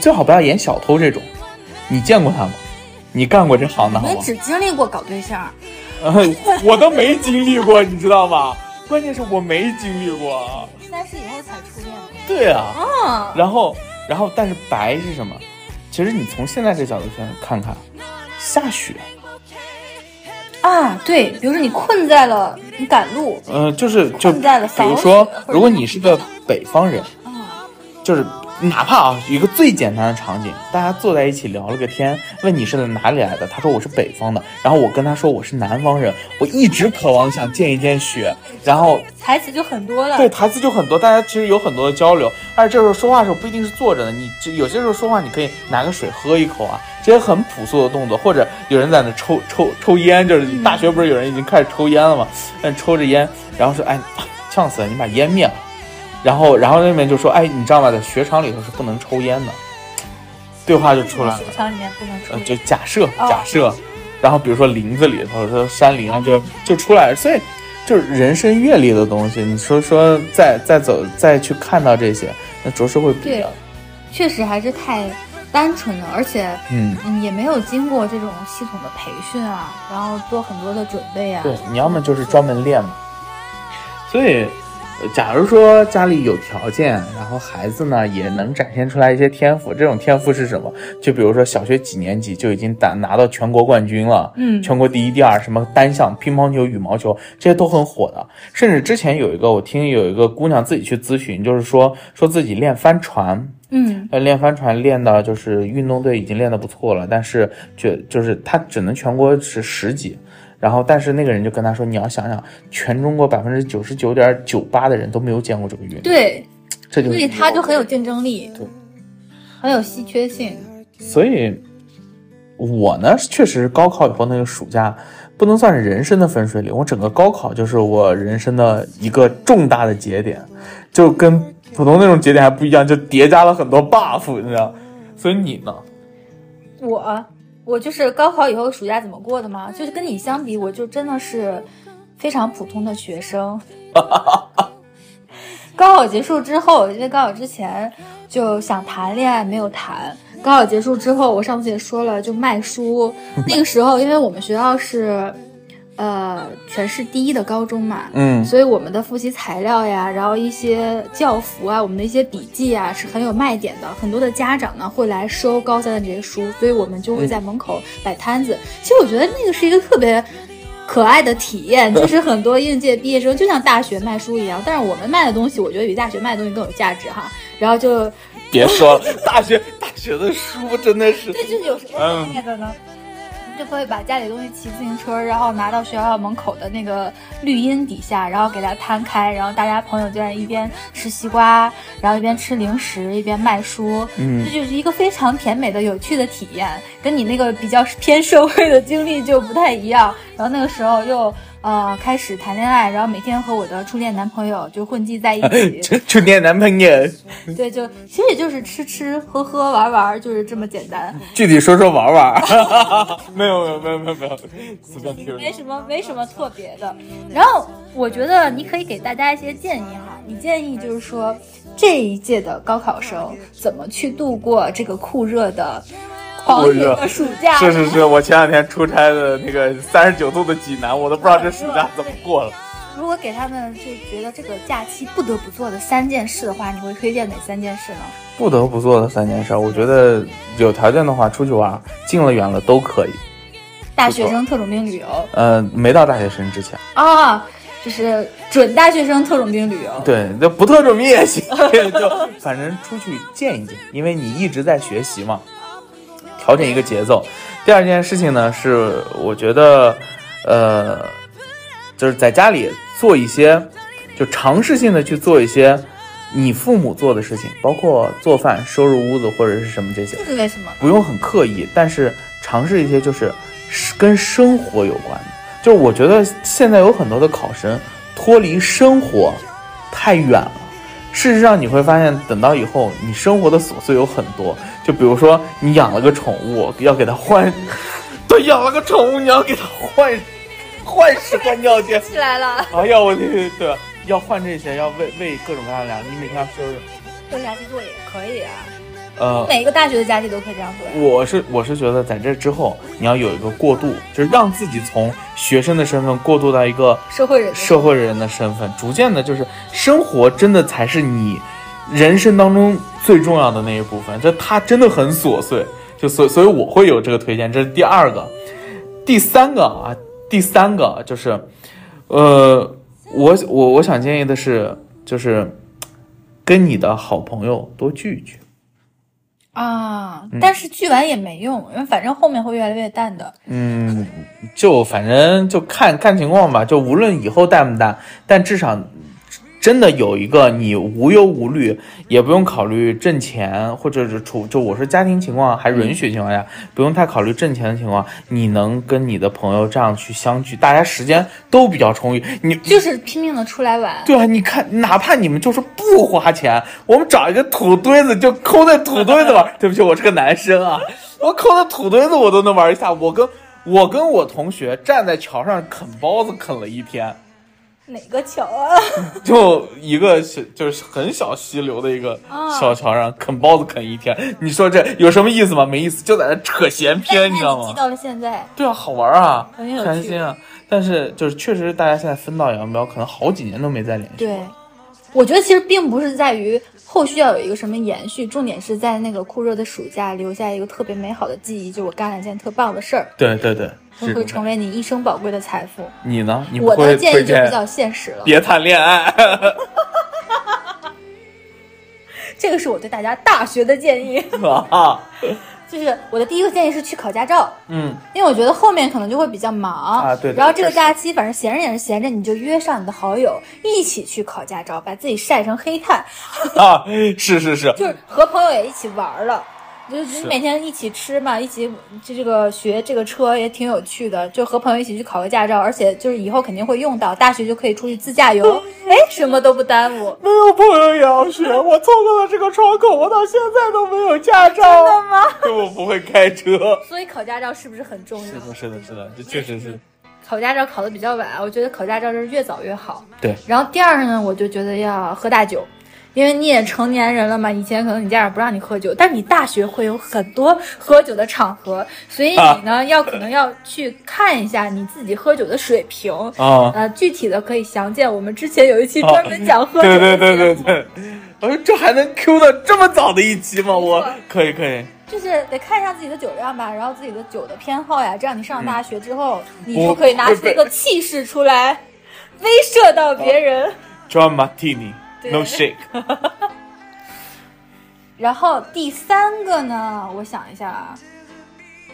最好不要演小偷这种。你见过他吗？你干过这行的好吗？我们只经历过搞对象，呃 我都没经历过，你知道吗？关键是我没经历过。三十以后才初恋的。对啊，嗯，然后，然后，但是白是什么？其实你从现在这角度先看看，下雪，啊，对，比如说你困在了，你赶路，嗯、就是就困在了比如说如果你是个北方人，啊，就是哪怕啊，一个最简单的场景，大家坐在一起聊了个天，问你是哪里来的，他说我是北方的，然后我跟他说我是南方人，我一直渴望想见一见雪，然后台词就很多了。对台词就很多，大家其实有很多的交流，而且这时候说话的时候不一定是坐着的，你这有些时候说话你可以拿个水喝一口啊，这些很朴素的动作，或者有人在那抽抽 抽烟，就是大学不是有人已经开始抽烟了吗？嗯，抽着烟，然后说哎，呛死了，你把烟灭了。然后，然后那边就说，哎，你知道吗？在雪场里头是不能抽烟的。对话就出来了雪。场里面不能呃，抽就假设哦假设，然后比如说林子里头，说山林啊，就就出来了，所以就是人生阅历的东西，你说说再再走再去看到这些，那着实会不一对样。确实还是太单纯了，而且嗯，嗯也没有经过这种系统的培训啊，然后做很多的准备啊。对你要么就是专门练嘛。所以，呃假如说家里有条件，然后孩子呢也能展现出来一些天赋，这种天赋是什么？就比如说小学几年级就已经打拿到全国冠军了，嗯全国第一、第二，什么单项、乒乓球、羽毛球这些都很火的。甚至之前有一个我听有一个姑娘自己去咨询，就是说说自己练帆船，嗯，呃，练帆船练的就是运动队已经练得不错了，但是就就是他只能全国是十几，然后但是那个人就跟他说，你要想想，全中国百分之九十九点九八的人都没有见过这个运动，对，这就是所以他就很有竞争力，对，很有稀缺性。所以，我呢确实高考以后那个暑假不能算是人生的分水岭，我整个高考就是我人生的一个重大的节点，就跟普通那种节点还不一样，就叠加了很多 buff，你知道？所以你呢？我我就是高考以后暑假怎么过的嘛，就是跟你相比，我就真的是非常普通的学生。高考结束之后，因为高考之前就想谈恋爱，没有谈。高考结束之后，我上次也说了，就卖书。那个时候，因为我们学校是，呃，全市第一的高中嘛，嗯所以我们的复习材料呀，然后一些教辅啊，我们的一些笔记啊，是很有卖点的。很多的家长呢会来收高三的这些书，所以我们就会在门口摆摊子。其实我觉得那个是一个特别可爱的体验，就是很多应届毕业生就像大学卖书一样，但是我们卖的东西，我觉得比大学卖的东西更有价值哈。然后就别说了，大学大学的书真的是，对，就是有什么卖的呢？就会把家里东西骑自行车，然后拿到学校门口的那个绿荫底下，然后给它摊开，然后大家朋友就在一边吃西瓜，然后一边吃零食，一边卖书，嗯这就是一个非常甜美的、有趣的体验，跟你那个比较偏社会的经历就不太一样。然后那个时候又呃开始谈恋爱，然后每天和我的初恋男朋友就混迹在一起，初初恋男朋友，对，就其实也就是吃吃喝喝玩玩，就是这么简单。具体说说玩玩。没有没有没有没有。没什么，没什么特别的。然后我觉得你可以给大家一些建议哈，你建议就是说这一届的高考生怎么去度过这个酷热的狂热的暑假？是是是，我前两天出差的那个三十九度的济南，我都不知道这暑假怎么过了。如果给他们就觉得这个假期不得不做的三件事的话，你会推荐哪三件事呢？不得不做的三件事，我觉得有条件的话出去玩，近了远了都可以。大学生特种兵旅游呃，没到大学生之前，啊，就是准大学生特种兵旅游。对，那不特种兵也行，就反正出去见一见，因为你一直在学习嘛，调整一个节奏。第二件事情呢，是我觉得，呃，就是在家里做一些，就尝试性的去做一些你父母做的事情，包括做饭、收拾屋子或者是什么这些，这是为什么？不用很刻意，但是尝试一些就是是跟生活有关的。就是我觉得现在有很多的考生脱离生活太远了。事实上，你会发现，等到以后，你生活的琐碎有很多。就比如说，你养了个宠物，要给它换，对，养了个宠物，你要给它换换屎换尿垫。起来了，哎呀，我去对？要换这些，要喂喂各种各样的粮，你每天要收拾。做假期做也可以啊，呃，每一个大学的假期都可以这样做。我是我是觉得在这之后，你要有一个过渡，就是让自己从学生的身份过渡到一个社会人社会人的身份，逐渐的，就是生活真的才是你人生当中最重要的那一部分。这它真的很琐碎，就所所以我会有这个推荐，这是第二个，第三个啊，第三个就是，呃，我我我想建议的是，就是跟你的好朋友多聚一聚。啊，但是聚完也没用，因为反正后面会越来越淡的。嗯，就反正就看看情况吧，就无论以后淡不淡，但至少真的有一个你无忧无虑，也不用考虑挣钱，或者是处就我说家庭情况还允许情况下，不用太考虑挣钱的情况，你能跟你的朋友这样去相聚，大家时间都比较充裕，你就是拼命的出来玩。对啊，你看，哪怕你们就是不花钱，我们找一个土堆子就抠在土堆子玩。对不起，我是个男生啊，我抠那土堆子我都能玩一下。我跟我跟我同学站在桥上啃包子啃了一天，哪个桥啊？就一个小就是很小溪流的一个小桥上啃包子啃一天。你说这有什么意思吗？没意思，就在那扯闲篇，你知道吗？记到了现在，对啊，好玩啊，很有开心啊。但是就是确实大家现在分道扬镳，可能好几年都没再联系。对，我觉得其实并不是在于后续要有一个什么延续，重点是在那个酷热的暑假留下一个特别美好的记忆，就我干了一件特棒的事儿，对对对，会会成为你一生宝贵的财富。你呢？你我的建议就比较现实了，别谈恋爱。这个是我对大家大学的建议，啊，就是我的第一个建议是去考驾照，嗯，因为我觉得后面可能就会比较忙。啊对的然后这个假期反正闲着也是闲着，你就约上你的好友一起去考驾照，把自己晒成黑炭，啊，是是是，就是和朋友也一起玩了。就是你每天一起吃嘛，一起就这个学这个车也挺有趣的，就和朋友一起去考个驾照，而且就是以后肯定会用到，大学就可以出去自驾游，哎，什么都不耽误。没有朋友也要学，我错过了这个窗口，我到现在都没有驾照。真的吗？对，我不会开车。所以考驾照是不是很重要？是的，是的，是的，这确实是。考驾照考的比较晚，我觉得考驾照是越早越好。对，然后第二呢，我就觉得要喝大酒，因为你也成年人了嘛。以前可能你家长不让你喝酒，但你大学会有很多喝酒的场合，所以你呢、要可能要去看一下你自己喝酒的水平。啊，呃，具体的可以详见我们之前有一期专门讲喝酒对的对对对对。哎，这还能 Q 到这么早的一期吗？我可以可以。就是得看一下自己的酒量吧，然后自己的酒的偏好呀，这样你上了大学之后，你就可以拿出一个气势出来，威慑到别人。John Martini, 对 no shake。然后第三个呢，我想一下啊，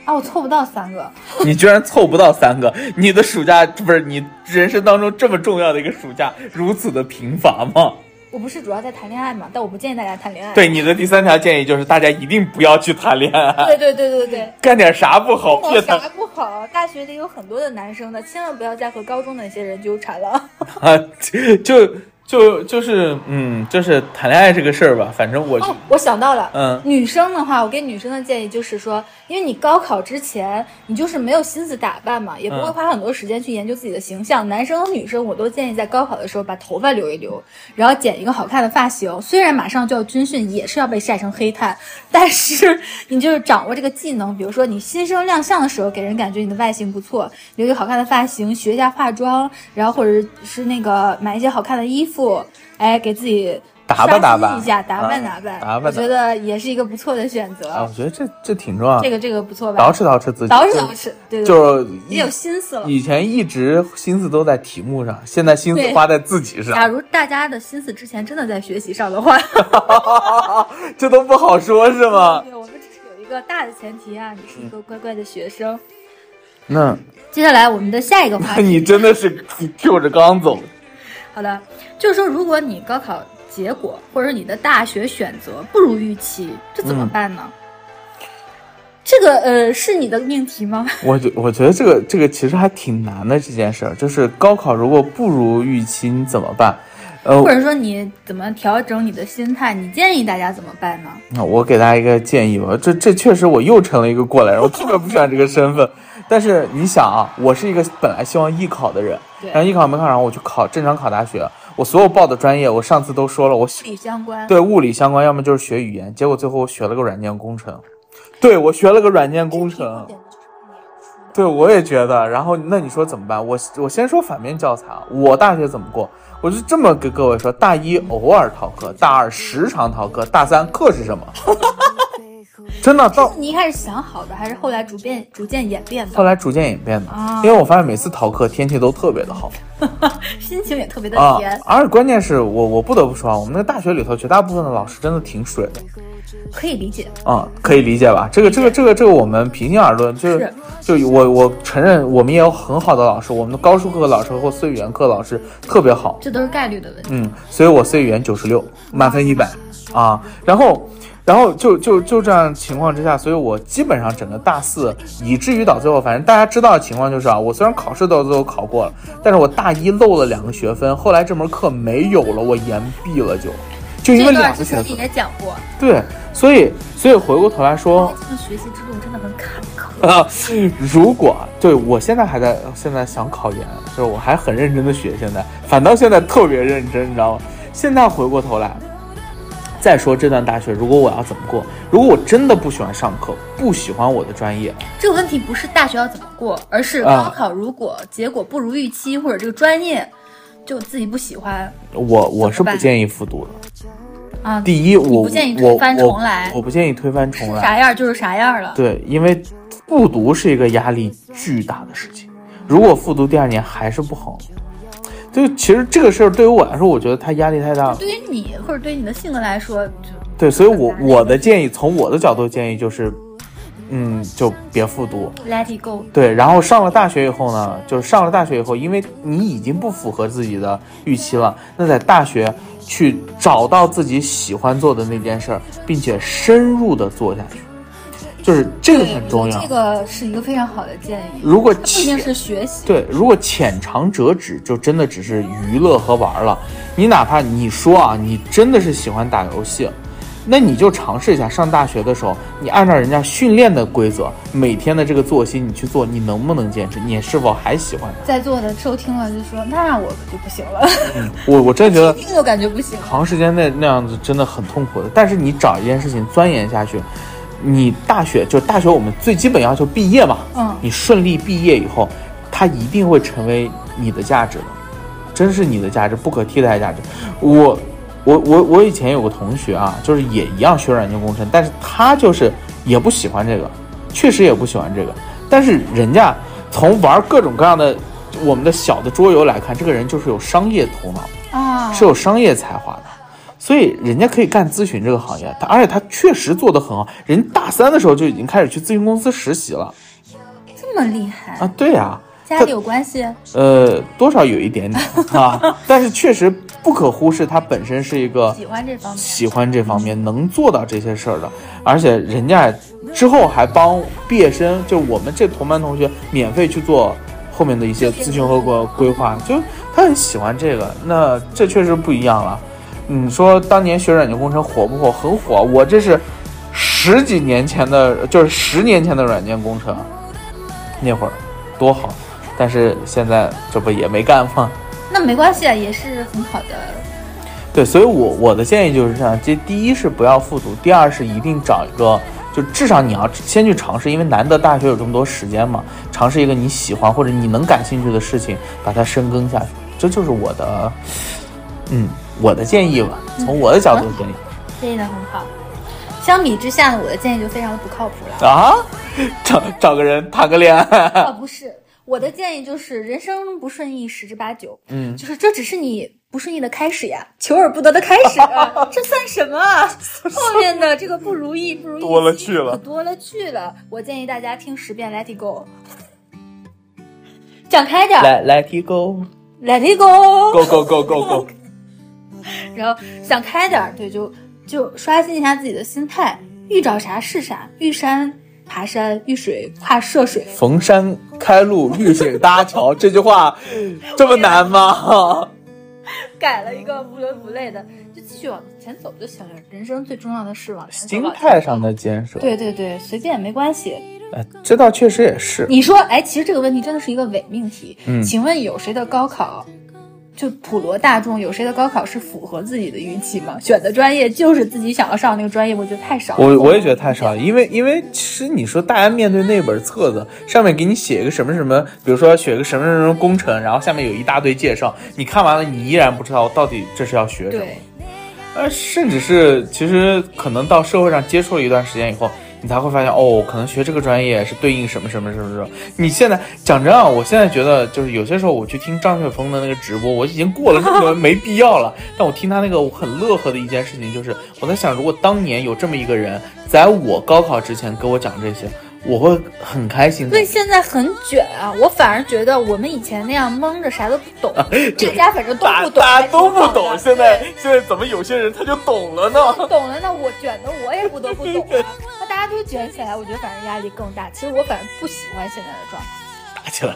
啊，我凑不到三个，你居然凑不到三个，你的暑假不是你人生当中这么重要的一个暑假，如此的贫乏吗？我不是主要在谈恋爱嘛，但我不建议大家谈恋爱。对，你的第三条建议就是大家一定不要去谈恋爱，对对对对对，干点啥不好，干点啥不好，大学里有很多的男生的，千万不要再和高中的那些人纠缠了。啊，就就就是嗯，就是谈恋爱这个事儿吧，反正我哦，我想到了，嗯女生的话，我给女生的建议就是说，因为你高考之前，你就是没有心思打扮嘛，也不会嗯花很多时间去研究自己的形象。男生和女生，我都建议在高考的时候把头发留一留，然后剪一个好看的发型。虽然马上就要军训，也是要被晒成黑炭，但是你就是掌握这个技能，比如说你新生亮相的时候，给人感觉你的外形不错，留一个好看的发型，学一下化妆，然后或者是那个买一些好看的衣服，哎，给自己。打扮打扮一下，打扮啊打扮，打扮我觉得也是一个不错的选择。啊，我觉得这这挺重要的，这个这个不错吧？捯饬捯饬自己，捯饬捯饬，对对，对就也有心思了。以前一直心思都在题目上，现在心思花在自己上，假如大家的心思之前真的在学习上的话 这都不好说，是吗？对，我们只是有一个大的前提啊，你是一个乖乖的学生。那接下来我们的下一个话题，你真的是 Q 着刚走，好的，就是说，如果你高考结果或者你的大学选择不如预期，这怎么办呢？这个呃，是你的命题吗？我觉我觉得这个这个其实还挺难的这件事儿，就是高考如果不如预期，你怎么办？呃或，者说你怎么调整你的心态？你建议大家怎么办呢？那我给大家一个建议吧，这这确实我又成了一个过来人，我特别不喜欢这个身份。但是你想啊，我是一个本来希望艺考的人，然后艺考没考上，我去考正常考大学。我所有报的专业，我上次都说了，我物理相关，对物理相关，要么就是学语言，结果最后我学了个软件工程。对我学了个软件工程，对我也觉得。然后那你说怎么办？我我先说反面教材啊，我大学怎么过？我就这么跟各位说：大一偶尔逃课，大二时常逃课，大三课是什么？真的到你一开始想好的，还是后来逐渐逐渐演变的？后来逐渐演变的，啊因为我发现每次逃课天气都特别的好 心情也特别的啊甜，，而且关键是我我不得不说啊，我们那个大学里头绝大部分的老师真的挺水的。可以理解。啊、可以理解吧？这个这个这个这个，我们平心而论，就是是就我我承认，我们也有很好的老师，我们的高数课老师或 C 语言课老师特别好，这都是概率的问题。嗯，所以我 C 语言九十六，满分一百啊，然后。然后就就就这样情况之下，所以我基本上整个大四，以至于到最后，反正大家知道的情况就是啊，我虽然考试到最后考过了，但是我大一漏了两个学分，后来这门课没有了，我延毕了就，就因为两个学分之前你。也讲过，对，所以所以回过头来说，这个学习之路真的很坎坷。啊，如果对我现在还在，现在想考研，就是我还很认真的学，现在反倒现在特别认真，你知道吗？现在回过头来再说这段大学，如果我要怎么过？如果我真的不喜欢上课，不喜欢我的专业，这个问题不是大学要怎么过，而是啊高考如果结果不如预期，或者这个专业就自己不喜欢我我是不建议复读的。啊，第一，我不建议推翻重来我不建议推翻重来。啥样就是啥样了。对，因为复读是一个压力巨大的事情。如果复读第二年还是不好，就其实这个事儿对于我来说，我觉得他压力太大了。对于你或者对于你的性格来说，就对，所以我我的建议，从我的角度建议就是，嗯，就别复读。let it go。对，然后上了大学以后呢，就是上了大学以后，因为你已经不符合自己的预期了，那在大学去找到自己喜欢做的那件事儿，并且深入的做下去，就是这个很重要这。个是一个非常好的建议。如果它不一定浅是学习，对，如果浅尝辄止，就真的只是娱乐和玩了。你哪怕你说啊，你真的是喜欢打游戏，那你就尝试一下。上大学的时候，你按照人家训练的规则，每天的这个作息你去做，你能不能坚持？你是否还喜欢它？在座的收听了就说，那我就不行了，我我真的觉得 听都感觉不行。长时间那那样子真的很痛苦的。但是你找一件事情钻研下去，你大学就大学我们最基本要求毕业嘛，嗯你顺利毕业以后，它一定会成为你的价值的，真是你的价值，不可替代价值。我我我我以前有个同学啊，就是也一样学软件工程，但是他就是也不喜欢这个，确实也不喜欢这个，但是人家从玩各种各样的我们的小的桌游来看，这个人就是有商业头脑。啊，是有商业才华的，所以人家可以干咨询这个行业，他而且他确实做得很好，人大三的时候就已经开始去咨询公司实习了这么厉害，啊，对呀、家里有关系，呃，多少有一点点啊，但是确实不可忽视，他本身是一个喜欢这方面。喜欢这方面，能做到这些事儿的，而且人家之后还帮毕业生，就我们这同班同学免费去做后面的一些咨询和规规划，就他很喜欢这个，那这确实不一样了。你说当年学软件工程火不火？很火，我这是十几年前的，就是十年前的软件工程，那会儿多好，但是现在这不也没干吗？那没关系啊，也是很好的。对，所以我我的建议就是这样：这第一是不要复读，第二是一定找一个，就至少你要先去尝试，因为难得大学有这么多时间嘛，尝试一个你喜欢或者你能感兴趣的事情，把它深耕下去，这就是我的，嗯，我的建议吧。从我的角度建议。建议的很好。相比之下呢，我的建议就非常的不靠谱了。啊，找找个人谈个恋爱，啊，不是，我的建议就是人生不顺意十之八九，嗯，就是这只是你不顺意的开始呀，求而不得的开始。啊，这算什么？啊？后面的这个不如意，不如意多了去了。多了去了。我建议大家听十遍《Let It Go》，讲开点儿。来 Let it go，Let It Go，go go go go go，然后想开点儿，对，就就刷新一下自己的心态，遇着啥是啥，遇山爬山，遇水跨涉水。逢山开路，遇水搭桥，这句话这么难吗？改了一个不伦不类的，就继续往前走就行了。人生最重要的是往前走。心态上的坚守，对对对，随便没关系。哎，这倒确实也是。你说，哎，其实这个问题真的是一个伪命题。嗯请问有谁的高考，就普罗大众有谁的高考是符合自己的预期吗？选的专业就是自己想要上的那个专业，我觉得太少了。我我也觉得太少了，因为因为其实你说大家面对那本册子，上面给你写一个什么什么，比如说写个什么什么工程，然后下面有一大堆介绍，你看完了，你依然不知道到底这是要学什么。对，呃，甚至是其实可能到社会上接触了一段时间以后，你才会发现哦，可能学这个专业是对应什么什么什么什么。你现在讲真啊，我现在觉得就是有些时候我去听张雪峰的那个直播，我已经过了这个 没必要了。但我听他那个，我很乐呵的一件事情就是，我在想，如果当年有这么一个人，在我高考之前给我讲这些。我会很开心。所以现在很卷啊！我反而觉得我们以前那样蒙着啥都不懂，这家反正都不懂，大家都不懂。现在现在怎么有些人他就懂了呢？懂了，那我卷的我也不得不懂啊。那大家都卷起来，我觉得反正压力更大。其实我反正不喜欢现在的状态。打起来。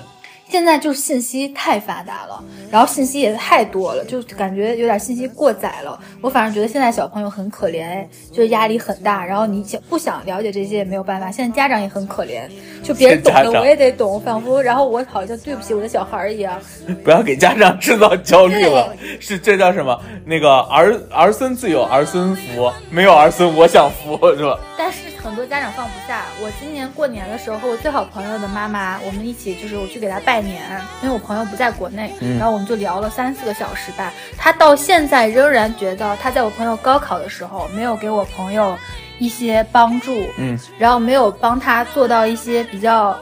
现在就是信息太发达了，然后信息也太多了，就感觉有点信息过载了。我反正觉得现在小朋友很可怜，就是压力很大。然后你想不想了解这些也没有办法。现在家长也很可怜，就别人懂的我也得懂，仿佛然后我好像对不起我的小孩一样。不要给家长制造焦虑了，是这叫什么？那个儿儿孙自有儿孙福，没有儿孙我享福，是吧？但是很多家长放不下。我今年过年的时候和我最好朋友的妈妈，我们一起就是我去给她拜。年，因为我朋友不在国内，然后我们就聊了三四个小时吧。她到现在仍然觉得她在我朋友高考的时候没有给我朋友一些帮助，嗯，然后没有帮他做到一些比较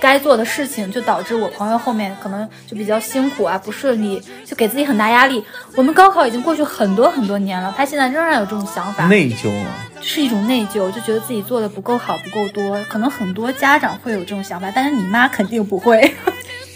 该做的事情，就导致我朋友后面可能就比较辛苦啊，不顺利，就给自己很大压力。我们高考已经过去很多很多年了，他现在仍然有这种想法，内疚啊，是一种内疚，就觉得自己做的不够好，不够多。可能很多家长会有这种想法，但是你妈肯定不会。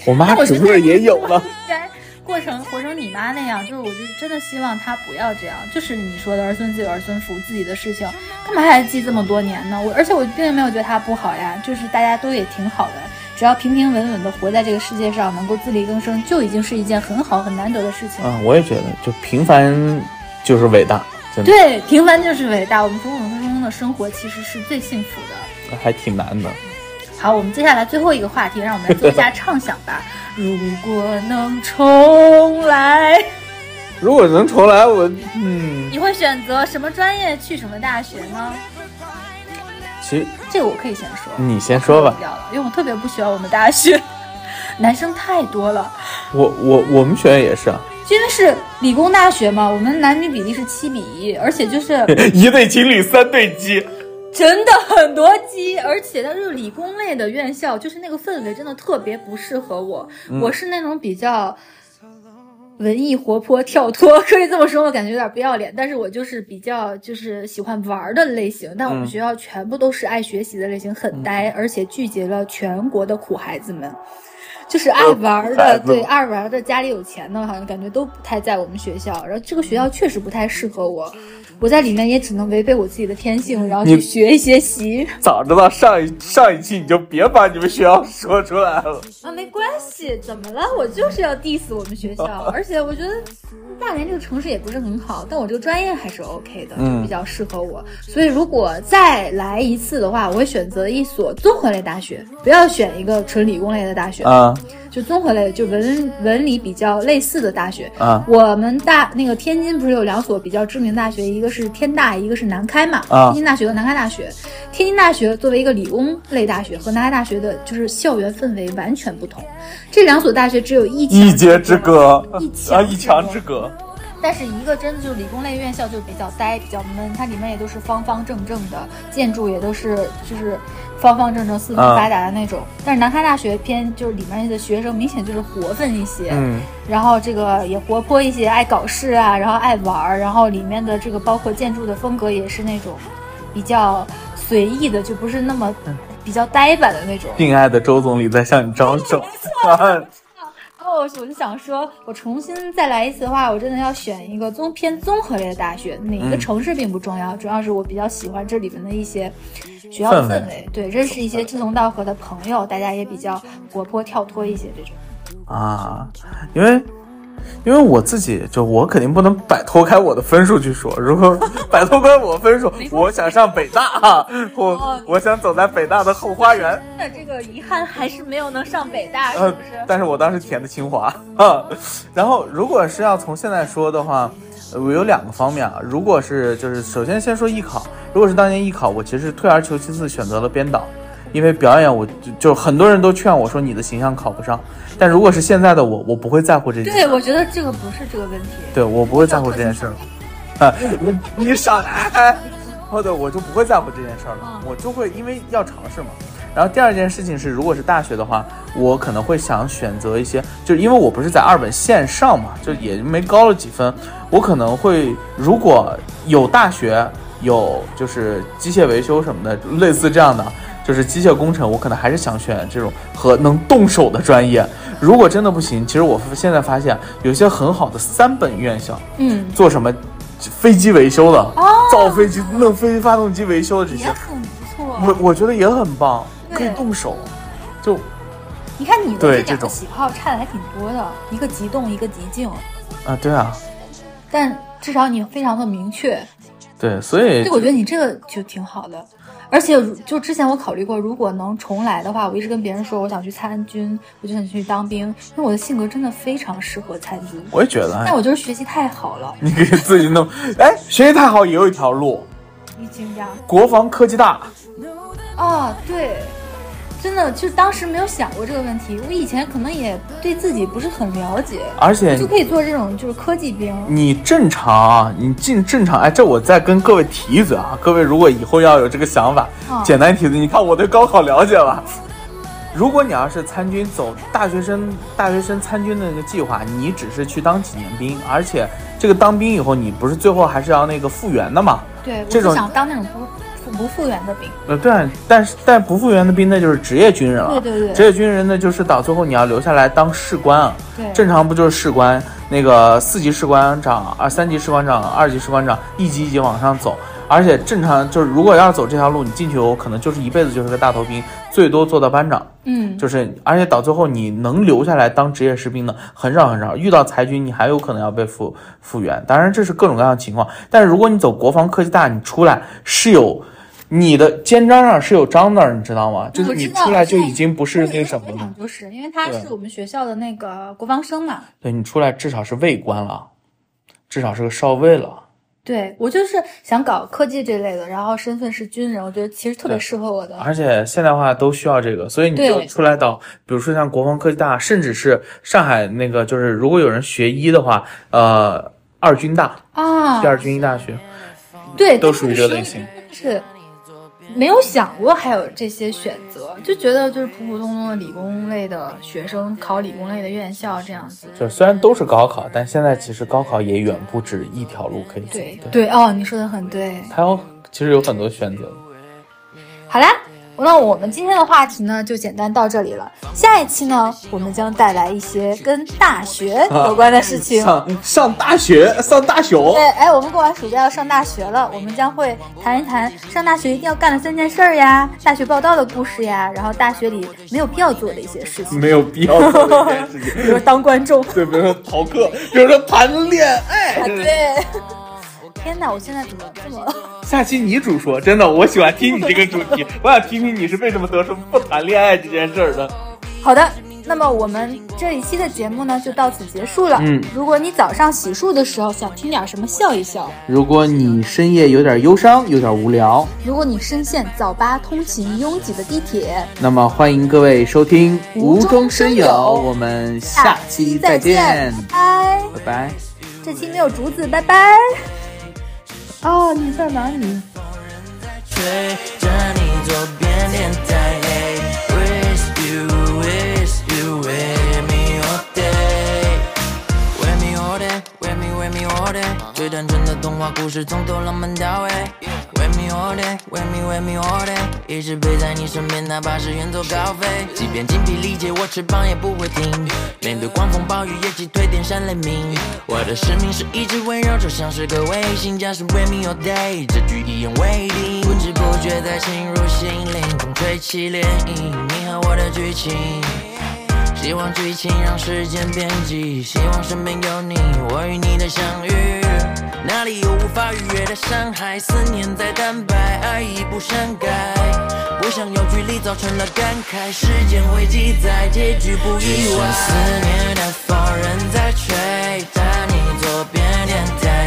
我妈是不是也有了？应该过成活成你妈那样，就是我就真的希望她不要这样。就是你说的儿孙自有儿孙福，自己的事情干嘛还记这么多年呢？我而且我并没有觉得他不好呀，就是大家都也挺好的，只要平平稳稳的活在这个世界上，能够自力更生，就已经是一件很好很难得的事情。嗯，我也觉得，就平凡就是伟大。对，平凡就是伟大。我们普普通通的生活其实是最幸福的。还挺难的。好，我们接下来最后一个话题，让我们来做一下 畅想吧。如果能重来，如果能重来，我嗯，你会选择什么专业，去什么大学呢？其实这个我可以先说，你先说吧。因为我特别不喜欢我们大学，男生太多了。我我我们学院也是啊，因为是理工大学嘛，我们男女比例是七比一，而且就是一对情侣三对鸡。真的很多鸡，而且它是理工类的院校，就是那个氛围真的特别不适合我。我是那种比较文艺、活泼、跳脱，可以这么说，我感觉有点不要脸。但是我就是比较就是喜欢玩的类型。但我们学校全部都是爱学习的类型，很呆，而且聚集了全国的苦孩子们，就是爱玩的，对爱玩的，家里有钱的，好像感觉都不太在我们学校。然后这个学校确实不太适合我。我在里面也只能违背我自己的天性，然后去学一些习。早知道上一上一期你就别把你们学校说出来了啊，没关系，怎么了？我就是要 diss 我们学校，而且我觉得大连这个城市也不是很好，但我这个专业还是 OK 的，就比较适合我。所以如果再来一次的话，我会选择一所综合类大学，不要选一个纯理工类的大学啊。就综合类，就文文理比较类似的大学啊。我们大那个天津不是有两所比较知名大学，一个是天大，一个是南开嘛。啊。天津大学和南开大学，天津大学作为一个理工类大学，和南开大学的就是校园氛围完全不同。这两所大学只有一一街之隔，一啊，一墙之隔。但是一个真的就是理工类院校就比较呆，比较闷，它里面也都是方方正正的建筑，也都是就是。方方正正、四通八达的那种，但是南开大学偏就是里面的学生明显就是活分一些，嗯，然后这个也活泼一些，爱搞事啊，然后爱玩儿，然后里面的这个包括建筑的风格也是那种比较随意的，就不是那么比较呆板的那种。敬爱的周总理在向你招手。我我就想说，我重新再来一次的话，我真的要选一个综偏综合类的大学。哪个城市并不重要，主要是我比较喜欢这里面的一些学校氛围，对，认识一些志同道合的朋友，大家也比较活泼跳脱一些这种。啊，因为。因为我自己就我肯定不能摆脱开我的分数去说，如果 摆脱开我分数，我想上北大，我我想走在北大的后花园。那这个遗憾还是没有能上北大，是不是？但是我当时填的清华啊。然后如果是要从现在说的话，我有两个方面啊。如果是就是首先先说艺考，如果是当年艺考，我其实退而求其次选择了编导。因为表演，我就就很多人都劝我说你的形象考不上，但如果是现在的我，我不会在乎这件。对，我觉得这个不是这个问题。对我不会在乎这件事。啊，你你少来！或者我就不会在乎这件事儿了，我就会因为要尝试嘛。然后第二件事情是，如果是大学的话，我可能会想选择一些，就是因为我不是在二本线上嘛，就也没高了几分，我可能会如果有大学有就是机械维修什么的，类似这样的，就是机械工程，我可能还是想选这种和能动手的专业。如果真的不行，其实我现在发现有些很好的三本院校，嗯，做什么飞机维修的，造飞机、弄飞机发动机维修的这些，也很不错。我我觉得也很棒。可以动手，就你看你的这两个喜好差的还挺多的，一个极动，一个极静。啊，对啊，但至少你非常的明确，对，所以对，我觉得你这个就挺好的，而且就之前我考虑过，如果能重来的话，我一直跟别人说我想去参军，我就想去当兵，因为我的性格真的非常适合参军。我也觉得，但我就是学习太好了，你可以自己弄，哎，学习太好也有一条路，你惊讶，国防科技大，啊，对。真的，就当时没有想过这个问题。我以前可能也对自己不是很了解，而且就可以做这种就是科技兵。你正常啊，你进正常。哎，这我再跟各位提一嘴啊，各位如果以后要有这个想法，简单提一嘴。你看我对高考了解了，如果你要是参军走大学生大学生参军的那个计划，你只是去当几年兵，而且这个当兵以后，你不是最后还是要那个复员的嘛？对，这种想当那种不。不复员的兵，呃，对，但是但不复员的兵那就是职业军人了。对对对，职业军人呢，就是到最后你要留下来当士官啊。对，正常不就是士官？那个四级士官长、二三级士官长、二级士官长，一级一级往上走。而且正常就是，如果要是走这条路，你进去后可能就是一辈子就是个大头兵，最多做到班长。嗯，就是而且到最后你能留下来当职业士兵的很少很少，遇到裁军你还有可能要被复复员。当然这是各种各样的情况，但是如果你走国防科技大，你出来是有。你的肩章上是有章的，你知道吗？就是你出来就已经不是那什么了。就是因为他是我们学校的那个国防生嘛。对你出来至少是尉官了，至少是个少尉了。对我就是想搞科技这类的，然后身份是军人，我觉得其实特别适合我的。而且现代化都需要这个，所以你就出来到，比如说像国防科技大，甚至是上海那个，就是如果有人学医的话，呃，二军大啊，第二军医大学，对，都属于这类型。是。没有想过还有这些选择，就觉得就是普普通通的理工类的学生考理工类的院校这样子。就虽然都是高考，但现在其实高考也远不止一条路可以走。对对哦，你说的很对。还有其实有很多选择。好啦。那我们今天的话题呢，就简单到这里了。下一期呢，我们将带来一些跟大学有关的事情。上上大学，上大学。对，哎，我们过完暑假要上大学了，我们将会谈一谈上大学一定要干的三件事儿呀，大学报道的故事呀，然后大学里没有必要做的一些事情。没有必要做的一些事情，比如当观众，对，比如说逃课，比如说谈恋爱，对。天哪！我现在怎么这么？下期你主说，真的，我喜欢听你这个主题，我想听听你是为什么得出不谈恋爱这件事儿的。好的，那么我们这一期的节目呢，就到此结束了。嗯，如果你早上洗漱的时候想听点什么笑一笑，如果你深夜有点忧伤，有点无聊，如果你深陷早八通勤拥挤的地铁，那么欢迎各位收听无中生有，我们下期再见，拜拜拜。这期没有竹子，拜拜。啊你在哪里？风仍在吹着你左边脸太黑。最单纯的童话故事，从头浪漫到尾。Wake me all day, wake me, wake me all day，一直陪在你身边，哪怕是远走高飞。即便精疲力竭，我翅膀也不会停。面对狂风暴雨，也击退电闪雷鸣。我的使命是一直温柔，就像是个卫星，将是 Wake me all day，这句一言为定。不知不觉在侵入心灵，风吹起涟漪，你和我的剧情。希望剧情让时间变急，希望身边有你，我与你的相遇。哪里有无法逾越的山海？思念在蛋白，爱已不删改。不想有距离造成了感慨，时间会记载，结局不意外。思念的风，仍在吹，在你左边电台。